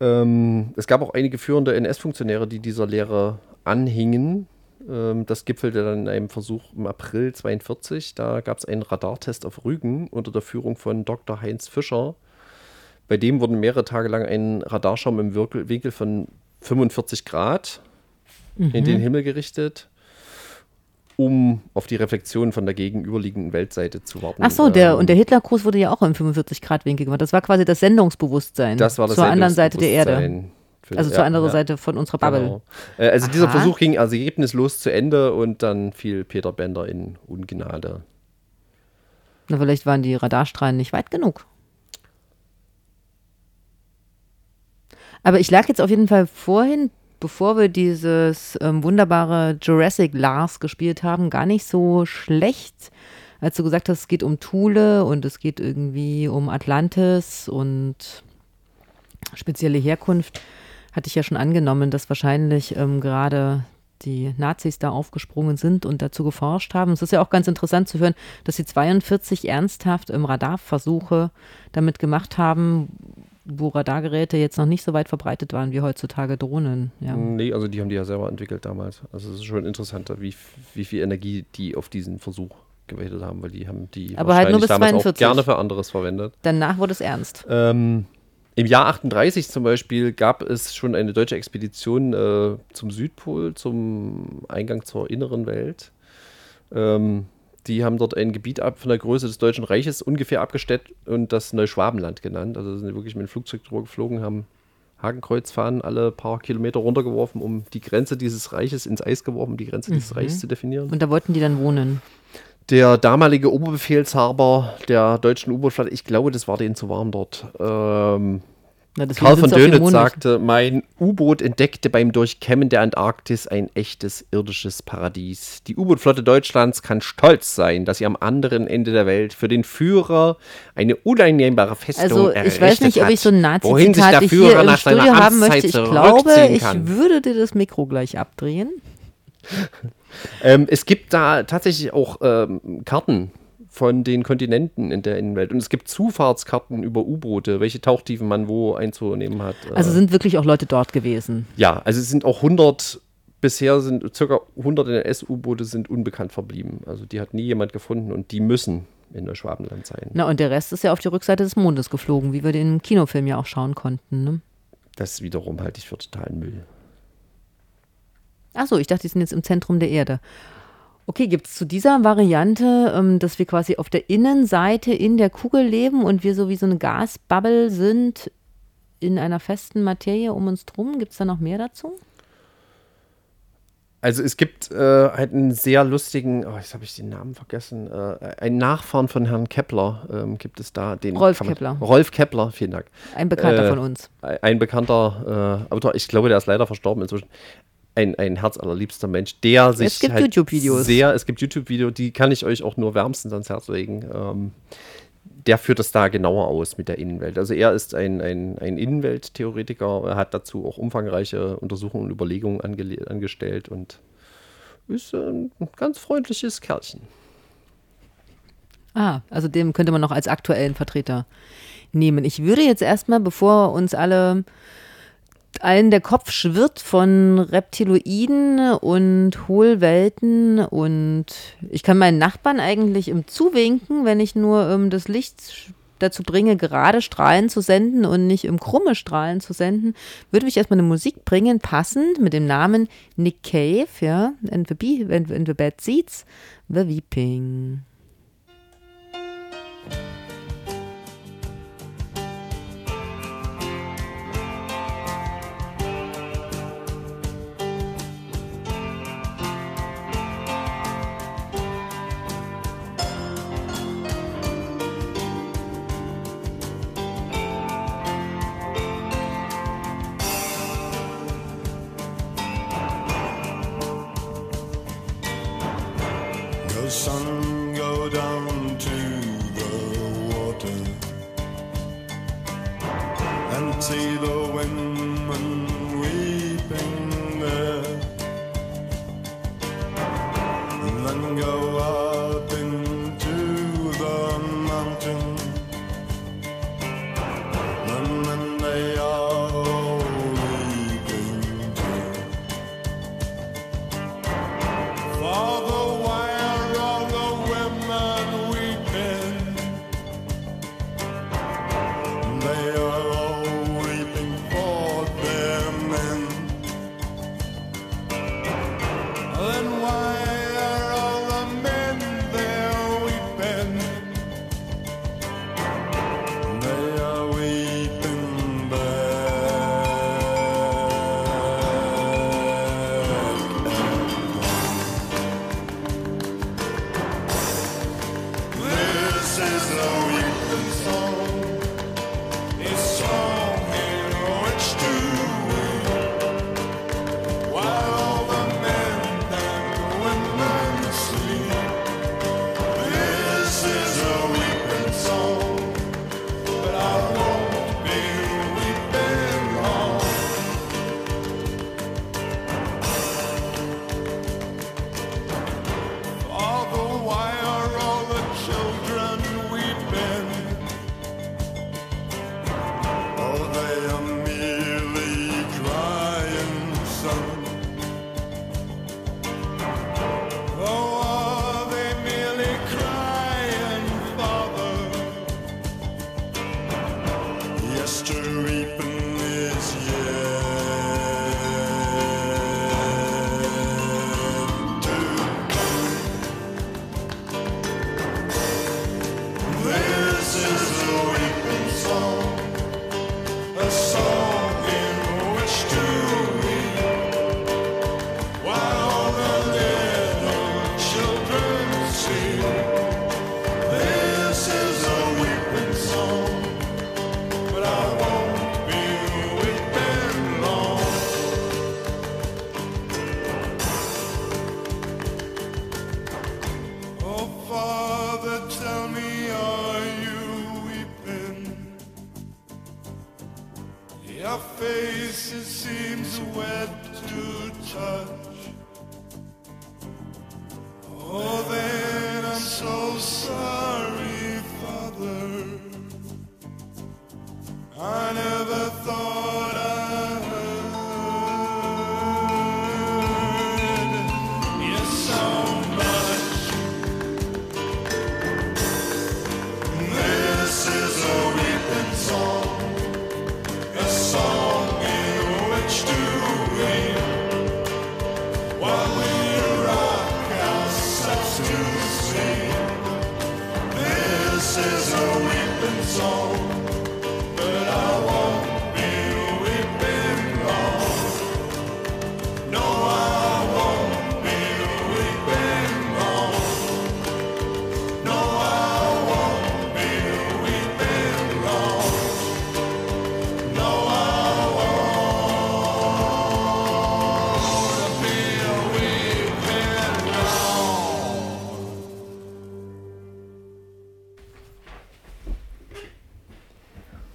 Ähm, es gab auch einige führende NS-Funktionäre, die dieser Lehre anhingen. Ähm, das gipfelte dann in einem Versuch im April 42. Da gab es einen Radartest auf Rügen unter der Führung von Dr. Heinz Fischer. Bei dem wurden mehrere Tage lang ein Radarschaum im Winkel von 45 Grad in den Himmel gerichtet. um auf die Reflexion von der gegenüberliegenden Weltseite zu warten. Ach so, der, Ähm, und der Hitlergruß wurde ja auch im 45-Grad-Winkel gemacht. Das war quasi das Sendungsbewusstsein das war das zur anderen Seite der Erde. Also zur anderen ja. Seite von unserer Bubble. Genau. Äh, also dieser Aha. Versuch ging also ergebnislos zu Ende und dann fiel Peter Bender in Ungnade. Na, vielleicht waren die Radarstrahlen nicht weit genug. Aber ich lag jetzt auf jeden Fall vorhin, bevor wir dieses ähm, wunderbare Jurassic Lars gespielt haben, gar nicht so schlecht, als du gesagt hast, es geht um Thule und es geht irgendwie um Atlantis und spezielle Herkunft, hatte ich ja schon angenommen, dass wahrscheinlich ähm, gerade die Nazis da aufgesprungen sind und dazu geforscht haben. Es ist ja auch ganz interessant zu hören, dass sie 42 ernsthaft im Radarversuche damit gemacht haben, Radargeräte jetzt noch nicht so weit verbreitet waren wie heutzutage Drohnen. Ja. Nee, also die haben die ja selber entwickelt damals. Also es ist schon interessanter, wie, wie viel Energie die auf diesen Versuch gewendet haben, weil die haben die Aber halt nur bis damals auch 42. gerne für anderes verwendet. Danach wurde es ernst. Ähm, Im Jahr 38 zum Beispiel gab es schon eine deutsche Expedition äh, zum Südpol, zum Eingang zur inneren Welt. Ähm, die haben dort ein Gebiet ab von der Größe des Deutschen Reiches ungefähr abgesteckt und das Neuschwabenland genannt. Also sind wirklich mit dem Flugzeug drüber geflogen, haben Hakenkreuzfahnen alle paar Kilometer runtergeworfen, um die Grenze dieses Reiches ins Eis geworfen, um die Grenze dieses Reichs zu definieren. Und da wollten die dann wohnen. Der damalige Oberbefehlshaber der deutschen U-Boot-Flotte, ich glaube, das war denen zu warm dort. Ähm, Na, Karl von Dönitz sagte, mein U-Boot entdeckte beim Durchkämmen der Antarktis ein echtes irdisches Paradies. Die U-Boot-Flotte Deutschlands kann stolz sein, dass sie am anderen Ende der Welt für den Führer eine uneinnehmbare Festung Also ich errichtet weiß nicht, ob hat, ich so ein wohin sich Nazi-Zitat der hier Führer im nach seiner Studio haben möchte. Ich glaube, ich würde dir das Mikro gleich abdrehen. Ähm, es gibt da tatsächlich auch ähm, Karten von den Kontinenten in der Innenwelt. Und es gibt Zufahrtskarten über U-Boote, welche Tauchtiefen man wo einzunehmen hat. Äh, Also sind wirklich auch Leute dort gewesen. ja, also es sind auch 100, bisher sind circa 100 NS-U-Boote sind unbekannt verblieben. Also die hat nie jemand gefunden und die müssen in Neuschwabenland sein. Na, und der Rest ist ja auf die Rückseite des Mondes geflogen, wie wir den Kinofilm ja auch schauen konnten. Ne? Das wiederum halte ich für totalen Müll. Achso, ich dachte, die sind jetzt im Zentrum der Erde. Okay, gibt es zu dieser Variante, ähm, dass wir quasi auf der Innenseite in der Kugel leben und wir so wie so eine Gasbubble sind in einer festen Materie um uns drum? Gibt es da noch mehr dazu? Also es gibt äh, halt einen sehr lustigen, oh, jetzt habe ich den Namen vergessen, äh, einen Nachfahren von Herrn Kepler ähm, gibt es da. Den Rolf man- Kepler. Rolf Kepler, vielen Dank. Ein Bekannter Äh, von uns. Ein bekannter äh, Autor, ich glaube, der ist leider verstorben inzwischen. Ein, ein herzallerliebster Mensch, der sich gibt halt YouTube-Videos. sehr, es gibt YouTube-Videos, die kann ich euch auch nur wärmstens ans Herz legen. Ähm, der führt das da genauer aus mit der Innenwelt. Also er ist ein, ein, ein Innenwelttheoretiker, er hat dazu auch umfangreiche Untersuchungen und Überlegungen angele- angestellt und ist ein ganz freundliches Kerlchen. Ah, also dem könnte man noch als aktuellen Vertreter nehmen. Ich würde jetzt erstmal, bevor uns alle allen der Kopf schwirrt von Reptiloiden und Hohlwelten und ich kann meinen Nachbarn eigentlich im Zuwinken, wenn ich nur ähm, das Licht dazu bringe, gerade Strahlen zu senden und nicht im krumme Strahlen zu senden, würde ich erstmal eine Musik bringen, passend mit dem Namen Nick Cave, ja, and the, Bee, and, the Bad Seeds, The Weeping. Go down to the water and see the women weeping there, and then go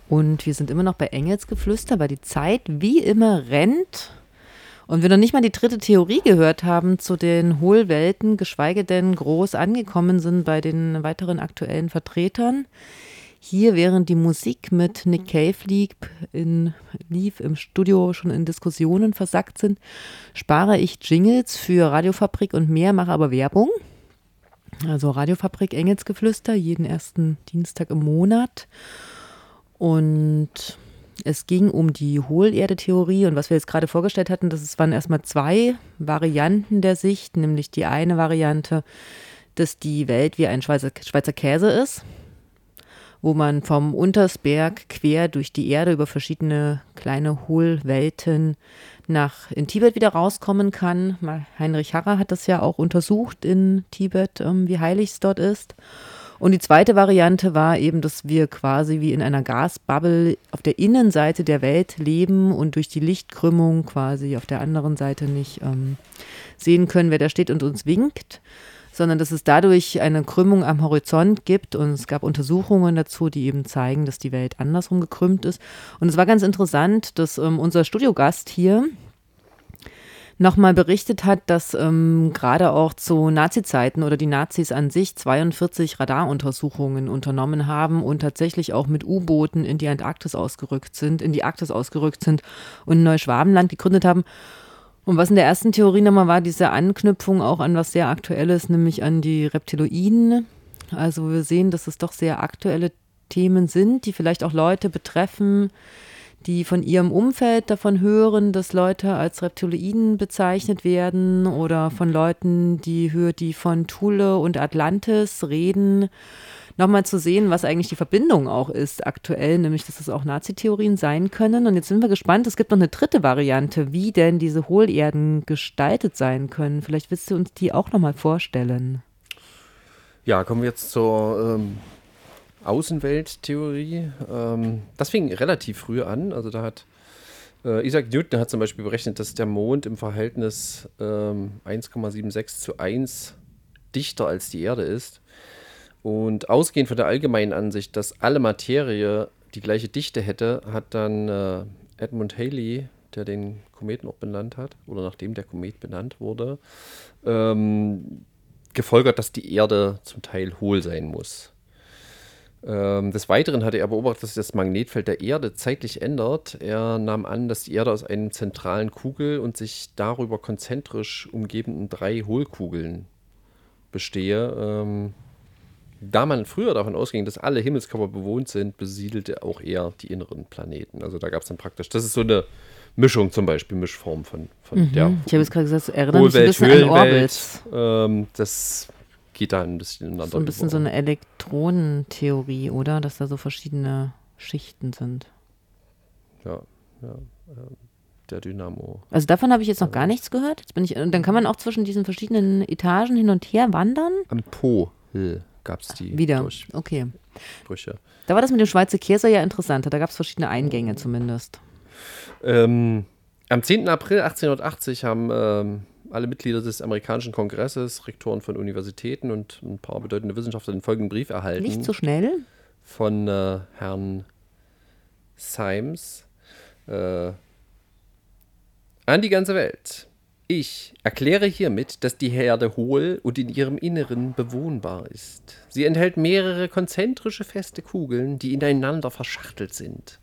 Und wir sind immer noch bei Engelsgeflüster, weil die Zeit wie immer rennt. Und wir noch nicht mal die dritte Theorie gehört haben zu den Hohlwelten, geschweige denn groß angekommen sind bei den weiteren aktuellen Vertretern. Hier, während die Musik mit Nick Cave lief, in, lief im Studio schon in Diskussionen versackt sind, spare ich Jingles für Radiofabrik und mehr, mache aber Werbung. Also Radiofabrik Engelsgeflüster, jeden ersten Dienstag im Monat. Und es ging um die Hohlerde-Theorie und was wir jetzt gerade vorgestellt hatten, das waren erstmal zwei Varianten der Sicht, nämlich die eine Variante, dass die Welt wie ein Schweizer, Schweizer Käse ist, wo man vom Untersberg quer durch die Erde über verschiedene kleine Hohlwelten nach in Tibet wieder rauskommen kann. Heinrich Harrer hat das ja auch untersucht in Tibet, ähm, wie heilig es dort ist. Und die zweite Variante war eben, dass wir quasi wie in einer Gasbubble auf der Innenseite der Welt leben und durch die Lichtkrümmung quasi auf der anderen Seite nicht ähm, sehen können, wer da steht und uns winkt, sondern dass es dadurch eine Krümmung am Horizont gibt. Und es gab Untersuchungen dazu, die eben zeigen, dass die Welt andersrum gekrümmt ist. Und es war ganz interessant, dass ähm, unser Studiogast hier, nochmal berichtet hat, dass ähm, gerade auch zu Nazi-Zeiten oder die Nazis an sich 42 Radaruntersuchungen unternommen haben und tatsächlich auch mit U-Booten in die Antarktis ausgerückt sind, in die Arktis ausgerückt sind und Neuschwabenland gegründet haben. Und was in der ersten Theorie nochmal war, diese Anknüpfung auch an was sehr Aktuelles, nämlich an die Reptiloiden. Also wir sehen, dass es doch sehr aktuelle Themen sind, die vielleicht auch Leute betreffen, die von ihrem Umfeld davon hören, dass Leute als Reptiloiden bezeichnet werden oder von Leuten, die hören, die von Thule und Atlantis reden, nochmal zu sehen, was eigentlich die Verbindung auch ist aktuell, nämlich dass es auch Nazi-Theorien sein können. Und jetzt sind wir gespannt, es gibt noch eine dritte Variante, wie denn diese Hohlerden gestaltet sein können. Vielleicht willst du uns die auch nochmal vorstellen. Ja, kommen wir jetzt zur ähm, Außenwelttheorie. Ähm, das fing relativ früh an. Also da hat äh, Isaac Newton hat zum Beispiel berechnet, dass der Mond im Verhältnis ähm, 1,76 zu 1 dichter als die Erde ist. Und ausgehend von der allgemeinen Ansicht, dass alle Materie die gleiche Dichte hätte, hat dann äh, Edmund Halley, der den Kometen auch benannt hat, oder nachdem der Komet benannt wurde, ähm, gefolgert, dass die Erde zum Teil hohl sein muss. Ähm, des Weiteren hatte er beobachtet, dass sich das Magnetfeld der Erde zeitlich ändert. Er nahm an, dass die Erde aus einem zentralen Kugel und sich darüber konzentrisch umgebenden drei Hohlkugeln bestehe. Ähm, da man früher davon ausging, dass alle Himmelskörper bewohnt sind, besiedelte auch er die inneren Planeten. Also da gab es dann praktisch, das ist so eine Mischung zum Beispiel, Mischform von, von der Ich habe jetzt gerade gesagt, es erinnert mich ein Hohlwelt, bisschen an. Orbits. Ähm, das geht da ein bisschen ineinander So ein bisschen über. so eine Elektronentheorie, oder? Dass da so verschiedene Schichten sind. ja, ja, der Dynamo. Also davon habe ich jetzt noch gar nichts gehört. Jetzt bin ich, und dann kann man auch zwischen diesen verschiedenen Etagen hin und her wandern. Am Po gab es die Wieder. Durchbrüche. Okay. Da war das mit dem Schweizer Käse ja interessanter. Da gab es verschiedene Eingänge zumindest. Ähm, am 10. April 1880 haben ähm, alle Mitglieder des amerikanischen Kongresses, Rektoren von Universitäten und ein paar bedeutende Wissenschaftler den folgenden Brief erhalten. Nicht so schnell. von äh, Herrn Symes. Äh, An die ganze Welt. Ich erkläre hiermit, dass die Erde hohl und in ihrem Inneren bewohnbar ist. Sie enthält mehrere konzentrische feste Kugeln, die ineinander verschachtelt sind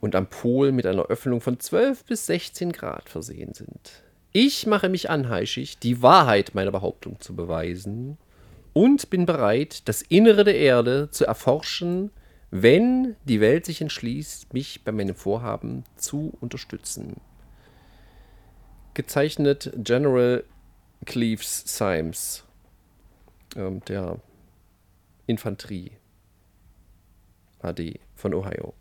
und am Pol mit einer Öffnung von 12 bis 16 Grad versehen sind. Ich mache mich anheischig, die Wahrheit meiner Behauptung zu beweisen und bin bereit, das Innere der Erde zu erforschen, wenn die Welt sich entschließt, mich bei meinem Vorhaben zu unterstützen. Gezeichnet General Cleves Symes, ähm, der Infanterie AD von Ohio.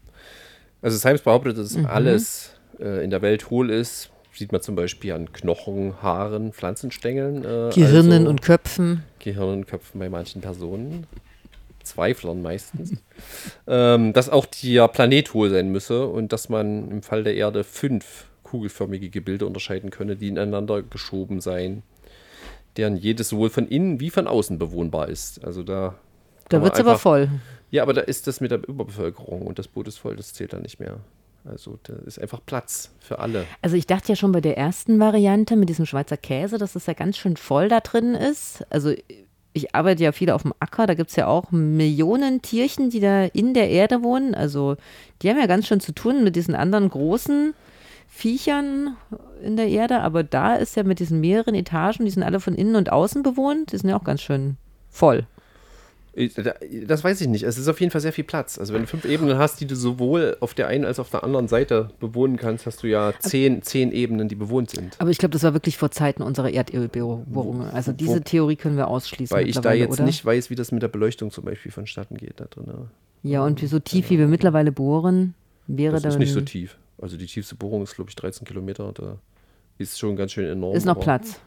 Also Symes behauptet, dass alles äh, in der Welt hohl ist. Sieht man zum Beispiel an Knochen, Haaren, Pflanzenstängeln. Äh, Gehirnen also und Köpfen. Gehirnköpfen bei manchen Personen. Zweiflern meistens. ähm, dass auch der Planet hohl sein müsse und dass man im Fall der Erde fünf kugelförmige Gebilde unterscheiden könne, die ineinander geschoben seien, deren jedes sowohl von innen wie von außen bewohnbar ist. Also da. Da wird es aber voll. Ja, aber da ist das mit der Überbevölkerung und das Boot ist voll, das zählt dann nicht mehr. Also da ist einfach Platz für alle. Also ich dachte ja schon bei der ersten Variante mit diesem Schweizer Käse, dass es ja ganz schön voll da drin ist. Also ich arbeite ja viel auf dem Acker, da gibt es ja auch Millionen Tierchen, die da in der Erde wohnen. Also die haben ja ganz schön zu tun mit diesen anderen großen Viechern in der Erde. Aber da ist ja mit diesen mehreren Etagen, die sind alle von innen und außen bewohnt, die sind ja auch ganz schön voll. Das weiß ich nicht. Es ist auf jeden Fall sehr viel Platz. Also wenn du fünf Ebenen hast, die du sowohl auf der einen als auch auf der anderen Seite bewohnen kannst, hast du ja zehn, zehn Ebenen, die bewohnt sind. Aber ich glaube, das war wirklich vor Zeiten unserer Erdölbohrungen. Also diese Theorie können wir ausschließen. Weil ich da jetzt oder? nicht weiß, wie das mit der Beleuchtung zum Beispiel vonstatten geht da drin. Ja, und so tief, wie wir mittlerweile bohren, wäre Das dann. ist nicht so tief. Also die tiefste Bohrung ist, glaube ich, 13 Kilometer. Da ist schon ganz schön enorm. Ist noch Platz.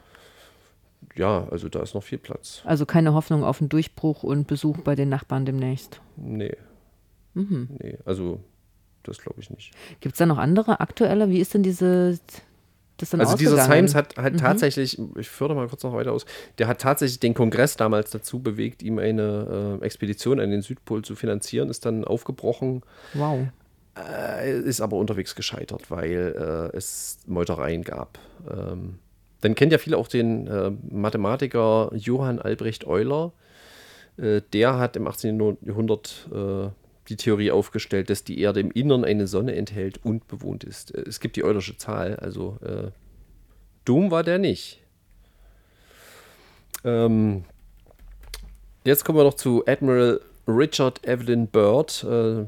Ja, also da ist noch viel Platz. Also keine Hoffnung auf einen Durchbruch und Besuch bei den Nachbarn demnächst. Nee. Mhm. Nee, also das glaube ich nicht. Gibt es da noch andere aktuelle? Wie ist denn diese. Das dann Also dieser? Symes hat, hat tatsächlich, ich führe mal kurz noch weiter aus, der hat tatsächlich den Kongress damals dazu bewegt, ihm eine äh, Expedition an den Südpol zu finanzieren, ist dann aufgebrochen, Wow. äh, ist aber unterwegs gescheitert, weil äh, es Meutereien gab. Ähm, dann kennt ja viele auch den äh, Mathematiker Johann Albrecht Euler. Äh, der hat im 18. Jahrhundert äh, die Theorie aufgestellt, dass die Erde im Innern eine Sonne enthält und bewohnt ist. Äh, Es gibt die Eulersche Zahl, also äh, dumm war der nicht. Ähm, jetzt kommen wir noch zu Admiral Richard Evelyn Byrd. Äh,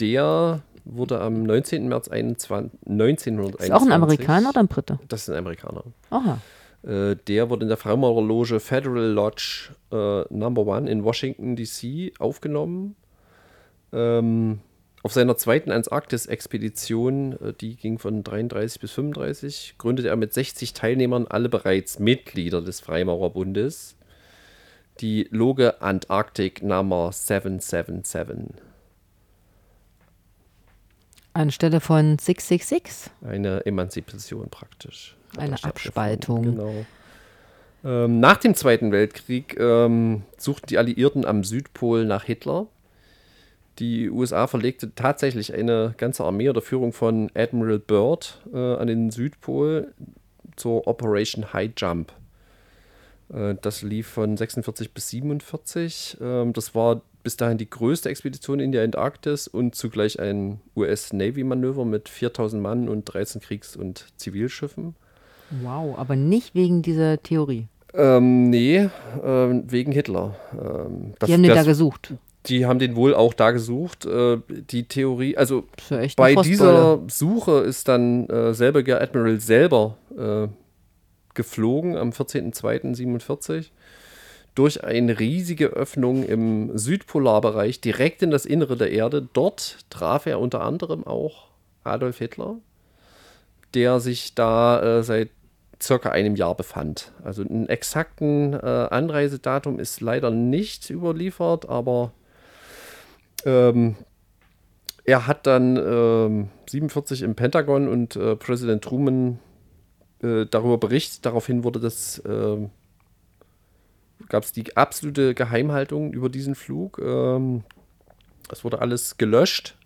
der wurde am 19. März 21, 1921. Ist auch ein Amerikaner oder ein Brite? Das ist ein Amerikaner. Aha. Äh, der wurde in der Freimaurerloge Federal Lodge äh, Number One in Washington, D.C. aufgenommen. Ähm, auf seiner zweiten Antarktis-Expedition, äh, die ging von 33 bis 35, gründete er mit 60 Teilnehmern, alle bereits Mitglieder des Freimaurerbundes, die Loge Antarctic Number 777. Anstelle von 666. Eine Emanzipation praktisch. Eine. Abspaltung. Genau. Ähm, nach dem Zweiten Weltkrieg ähm, suchten die Alliierten am Südpol nach Hitler. Die USA verlegte tatsächlich eine ganze Armee unter Führung von Admiral Byrd äh, an den Südpol zur Operation High Jump. Äh, das lief von 46 bis 47. Ähm, das war bis dahin die größte Expedition in der Antarktis und zugleich ein US-Navy-Manöver mit 4000 Mann und 13 Kriegs- und Zivilschiffen. Wow, aber nicht wegen dieser Theorie. Ähm, nee, ähm, wegen Hitler. Ähm, das- Die haben den da das- gesucht. Die haben den wohl auch da gesucht. Äh, die Theorie, also ja bei dieser. Suche ist dann äh, selbiger Admiral selber äh, geflogen am 14.02.47 durch eine riesige Öffnung im Südpolarbereich direkt in das Innere der Erde. Dort traf er unter anderem auch Adolf Hitler, der sich da äh, seit circa einem Jahr befand. Also einen exakten äh, Anreisedatum ist leider nicht überliefert, aber ähm, er hat dann ähm, 47 im Pentagon und äh, Präsident Truman äh, darüber berichtet. Daraufhin wurde das ähm, gab es die absolute Geheimhaltung über diesen Flug. Ähm, es wurde alles gelöscht,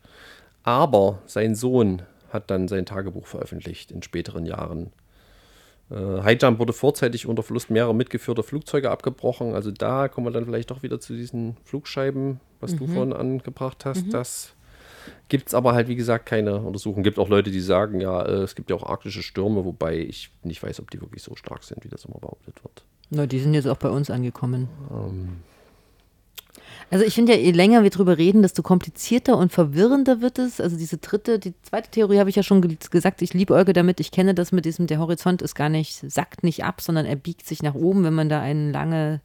aber sein Sohn hat dann sein Tagebuch veröffentlicht in späteren Jahren. Äh, Highjump wurde vorzeitig unter Verlust mehrerer mitgeführter Flugzeuge abgebrochen. Also da kommen wir dann vielleicht doch wieder zu diesen Flugscheiben, was du vorhin angebracht hast. Das gibt es aber halt, wie gesagt, keine Untersuchung. gibt auch Leute, die sagen, ja, äh, es gibt ja auch arktische Stürme, wobei ich nicht weiß, ob die wirklich so stark sind, wie das immer behauptet wird. Na, die sind jetzt auch bei uns angekommen. Also ich finde ja, je länger wir drüber reden, desto komplizierter und verwirrender wird es. Also diese dritte, die zweite Theorie habe ich ja schon ge gesagt, ich liebäuge damit. Ich kenne das mit diesem, der Horizont ist gar nicht, sackt nicht ab, sondern er biegt sich nach oben, wenn man da ein langes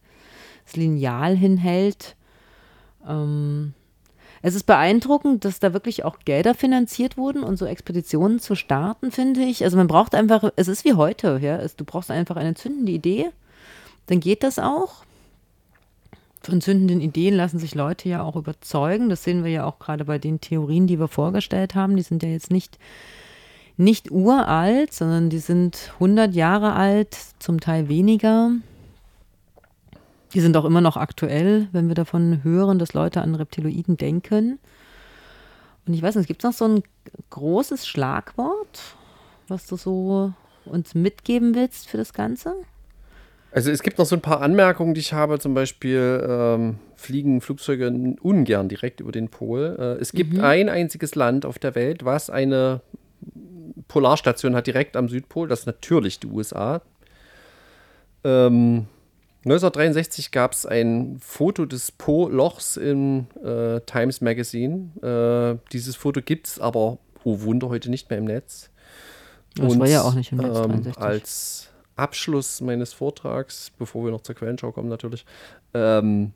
Lineal hinhält. Ähm, es ist beeindruckend, dass da wirklich auch Gelder finanziert wurden und so Expeditionen zu starten, finde ich. Also man braucht einfach, es ist wie heute, ja. Du brauchst einfach eine zündende Idee, dann geht das auch. Von zündenden Ideen lassen sich Leute ja auch überzeugen. Das sehen wir ja auch gerade bei den Theorien, die wir vorgestellt haben. Die sind ja jetzt nicht, nicht uralt, sondern die sind 100 Jahre alt, zum Teil weniger. Die sind auch immer noch aktuell, wenn wir davon hören, dass Leute an Reptiloiden denken. Und ich weiß nicht, gibt es noch so ein großes Schlagwort, was du so uns mitgeben willst für das Ganze? Also es gibt noch so ein paar Anmerkungen, die ich habe. Zum Beispiel ähm, fliegen Flugzeuge ungern direkt über den Pol. Äh, es gibt ein einziges Land auf der Welt, was eine Polarstation hat direkt am Südpol. Das ist natürlich die USA. Ähm, 1963 gab es ein Foto des Po-Lochs im äh, Times Magazine. Äh, dieses Foto gibt es aber, oh Wunder, heute nicht mehr im Netz. Das war ja auch nicht im Netz, ähm, 63. Als Abschluss meines Vortrags, bevor wir noch zur Quellenschau kommen natürlich, ähm,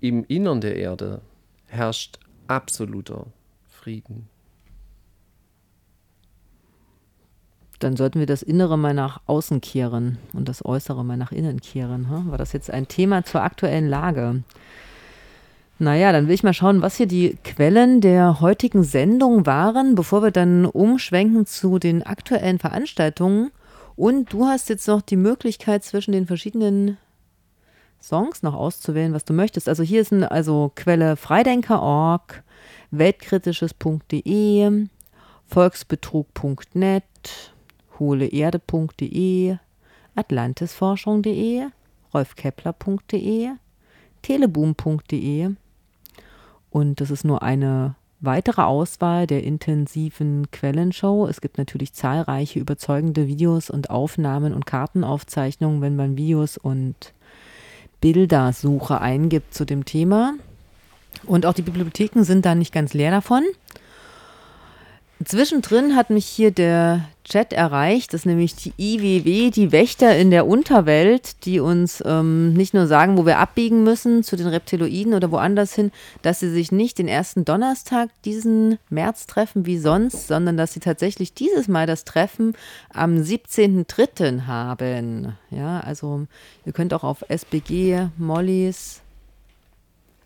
im Innern der Erde herrscht absoluter Frieden. Dann sollten wir das Innere mal nach außen kehren und das Äußere mal nach innen kehren. Ha? War das jetzt ein Thema zur aktuellen Lage? Naja, dann will ich mal schauen, was hier die Quellen der heutigen Sendung waren, bevor wir dann umschwenken zu den aktuellen Veranstaltungen. Und du hast jetzt noch die Möglichkeit, zwischen den verschiedenen Songs noch auszuwählen, was du möchtest. Also hier ist ein, also Quelle Freidenker.org, weltkritisches.de, volksbetrug.net, hohleerde.de, atlantisforschung.de, rolfkepler.de, teleboom.de und das ist nur eine weitere Auswahl der intensiven Quellenshow. Es gibt natürlich zahlreiche überzeugende Videos und Aufnahmen und Kartenaufzeichnungen, wenn man Videos und Bildersuche eingibt zu dem Thema. Und auch die Bibliotheken sind da nicht ganz leer davon. Zwischendrin hat mich hier der Chat erreicht, das ist nämlich die IWW, die Wächter in der Unterwelt, die uns ähm, nicht nur sagen, wo wir abbiegen müssen zu den Reptiloiden oder woanders hin, dass sie sich nicht den ersten Donnerstag diesen März treffen wie sonst, sondern dass sie tatsächlich dieses Mal das Treffen am 17.03. haben. Ja, also ihr könnt auch auf SBG Mollys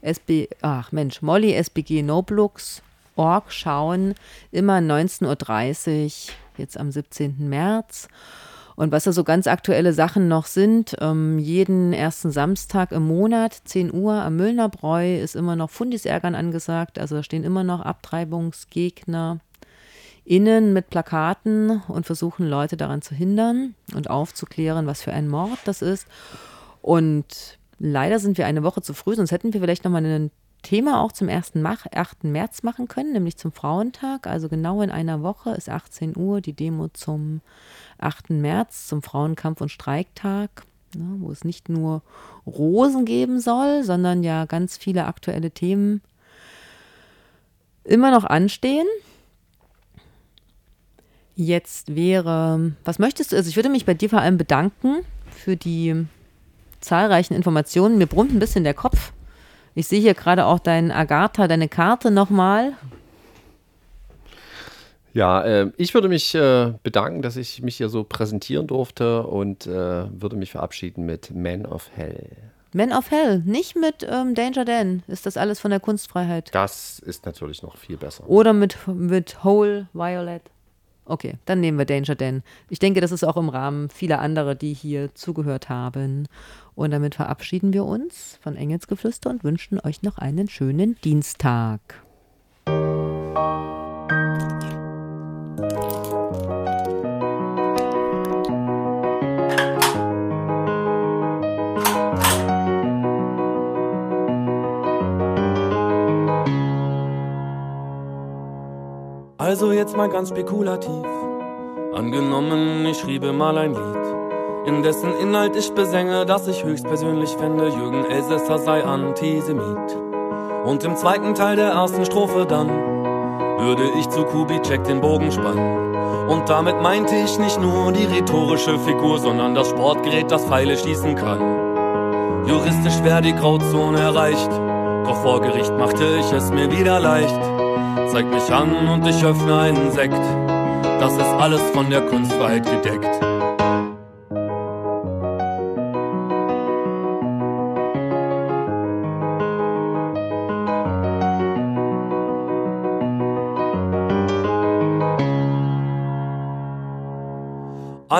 SB, ach Mensch, Molly SBG Noblux Org schauen, immer 19.30 Uhr, jetzt am 17. März. Und was da so ganz aktuelle Sachen noch sind, ähm, jeden ersten Samstag im Monat, 10 Uhr am Müllnerbräu, ist immer noch Fundisärgern angesagt. Also da stehen immer noch Abtreibungsgegner innen mit Plakaten und versuchen Leute daran zu hindern und aufzuklären, was für ein Mord das ist. Und leider sind wir eine Woche zu früh, sonst hätten wir vielleicht nochmal ein Thema auch zum 1. Mach, 8. März machen können, nämlich zum Frauentag. Also genau in einer Woche ist 18 Uhr die Demo zum 8. März, zum Frauenkampf- und Streiktag, ne, wo es nicht nur Rosen geben soll, sondern ja ganz viele aktuelle Themen immer noch anstehen. Jetzt wäre, was möchtest du? Also ich würde mich bei dir vor allem bedanken für die zahlreichen Informationen. Mir brummt ein bisschen der Kopf. Ich sehe hier gerade auch dein Agatha, deine Karte nochmal. Ja, äh, ich würde mich äh, bedanken, dass ich mich hier so präsentieren durfte und äh, würde mich verabschieden mit Man of Hell. Man of Hell, nicht mit ähm, Danger Dan. Ist das alles von der Kunstfreiheit? Das ist natürlich noch viel besser. Oder mit, mit Whole Violet? Okay, dann nehmen wir Danger Dan. Ich denke, das ist auch im Rahmen vieler anderer, die hier zugehört haben. Und damit verabschieden wir uns von Engelsgeflüster und wünschen euch noch einen schönen Dienstag. Also jetzt mal ganz spekulativ. Angenommen, ich schriebe mal ein Lied in dessen Inhalt ich besänge, dass ich höchstpersönlich fände, Jürgen Elsässer sei Antisemit. Und im zweiten Teil der ersten Strophe dann würde ich zu Kubitschek den Bogen spannen. Und damit meinte ich nicht nur die rhetorische Figur, sondern das Sportgerät, das Pfeile schießen kann. Juristisch wäre die Grauzone erreicht, doch vor Gericht machte ich es mir wieder leicht. Zeig mich an und ich öffne einen Sekt. Das ist alles von der Kunstfreiheit gedeckt.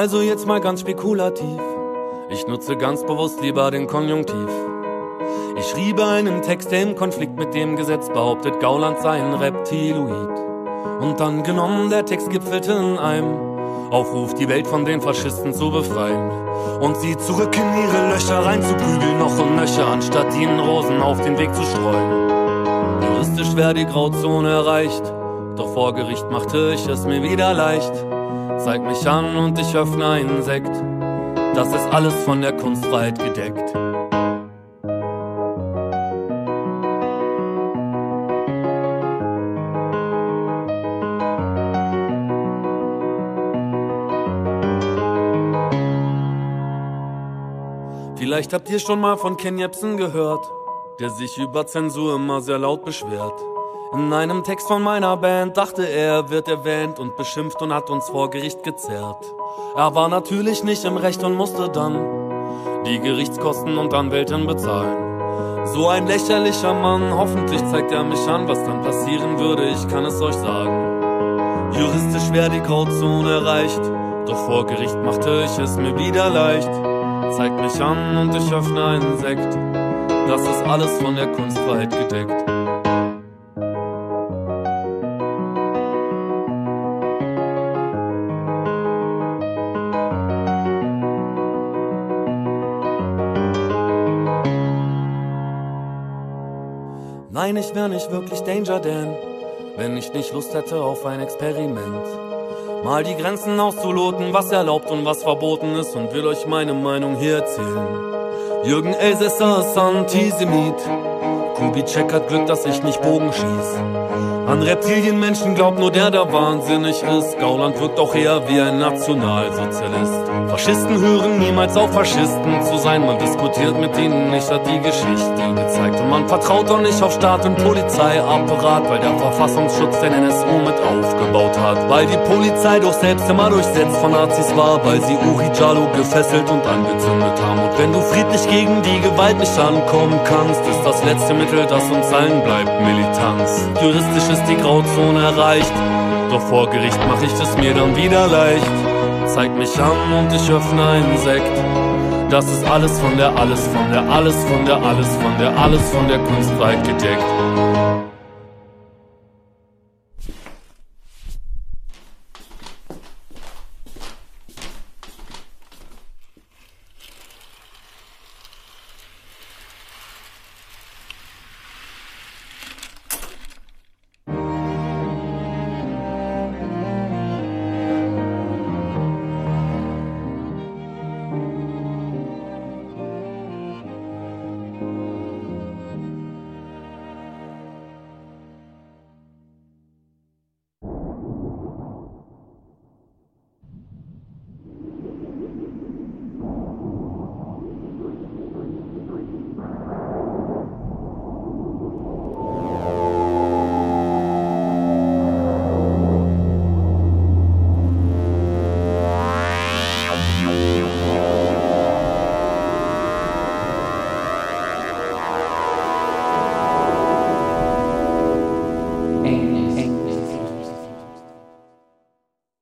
Also jetzt mal ganz spekulativ. Ich nutze ganz bewusst lieber den Konjunktiv. Ich schriebe einen Text, der im Konflikt mit dem Gesetz behauptet, Gauland sei ein Reptiloid. Und dann genommen, der Text gipfelte in einem Aufruf, die Welt von den Faschisten zu befreien. Und sie zurück in ihre Löcher reinzuprügeln, noch und nöcher, anstatt ihnen Rosen auf den Weg zu streuen. Juristisch wäre die Grauzone erreicht, doch vor Gericht machte ich es mir wieder leicht. Zeig mich an und ich öffne einen Sekt. Das ist alles von der Kunstfreiheit gedeckt. Vielleicht habt ihr schon mal von Ken Jebsen gehört, der sich über Zensur immer sehr laut beschwert. In einem Text von meiner Band dachte er, wird erwähnt und beschimpft und hat uns vor Gericht gezerrt. Er war natürlich nicht im Recht und musste dann die Gerichtskosten und Anwältin bezahlen. So ein lächerlicher Mann, hoffentlich zeigt er mich an, was dann passieren würde, ich kann es euch sagen. Juristisch wäre die Grauzone erreicht, doch vor Gericht machte ich es mir wieder leicht. Zeig mich an und ich öffne einen Sekt, das ist alles von der Kunstfreiheit gedeckt. Nein, ich wär nicht wirklich Danger Dan, wenn ich nicht Lust hätte auf ein Experiment. Mal die Grenzen auszuloten, was erlaubt und was verboten ist und will euch meine Meinung hier erzählen. Jürgen Elsässer ist Antisemit. Kubitschek hat Glück, dass ich nicht Bogen schieß. An Reptilienmenschen glaubt nur der, der wahnsinnig ist. Gauland wirkt auch eher wie ein Nationalsozialist. Faschisten hören niemals auf, Faschisten zu sein. Man diskutiert mit ihnen nicht, hat die Geschichte gezeigt. Und man vertraut auch nicht auf Staat und Polizeiapparat, weil der Verfassungsschutz den NSU mit aufgebaut hat. Weil die Polizei doch selbst immer durchsetzt von Nazis war, weil sie Uri Jallo gefesselt und angezündet haben. Und wenn du friedlich gegen die Gewalt nicht ankommen kannst, ist das letzte Mittel, das uns allen bleibt, Militanz. Juristisch ist die Grauzone erreicht, doch vor Gericht mach ich es mir dann wieder leicht. Zeig mich an und ich öffne einen Sekt. Das ist alles von der, alles von der, alles von der, alles von der, alles von der Kunstfreiheit gedeckt.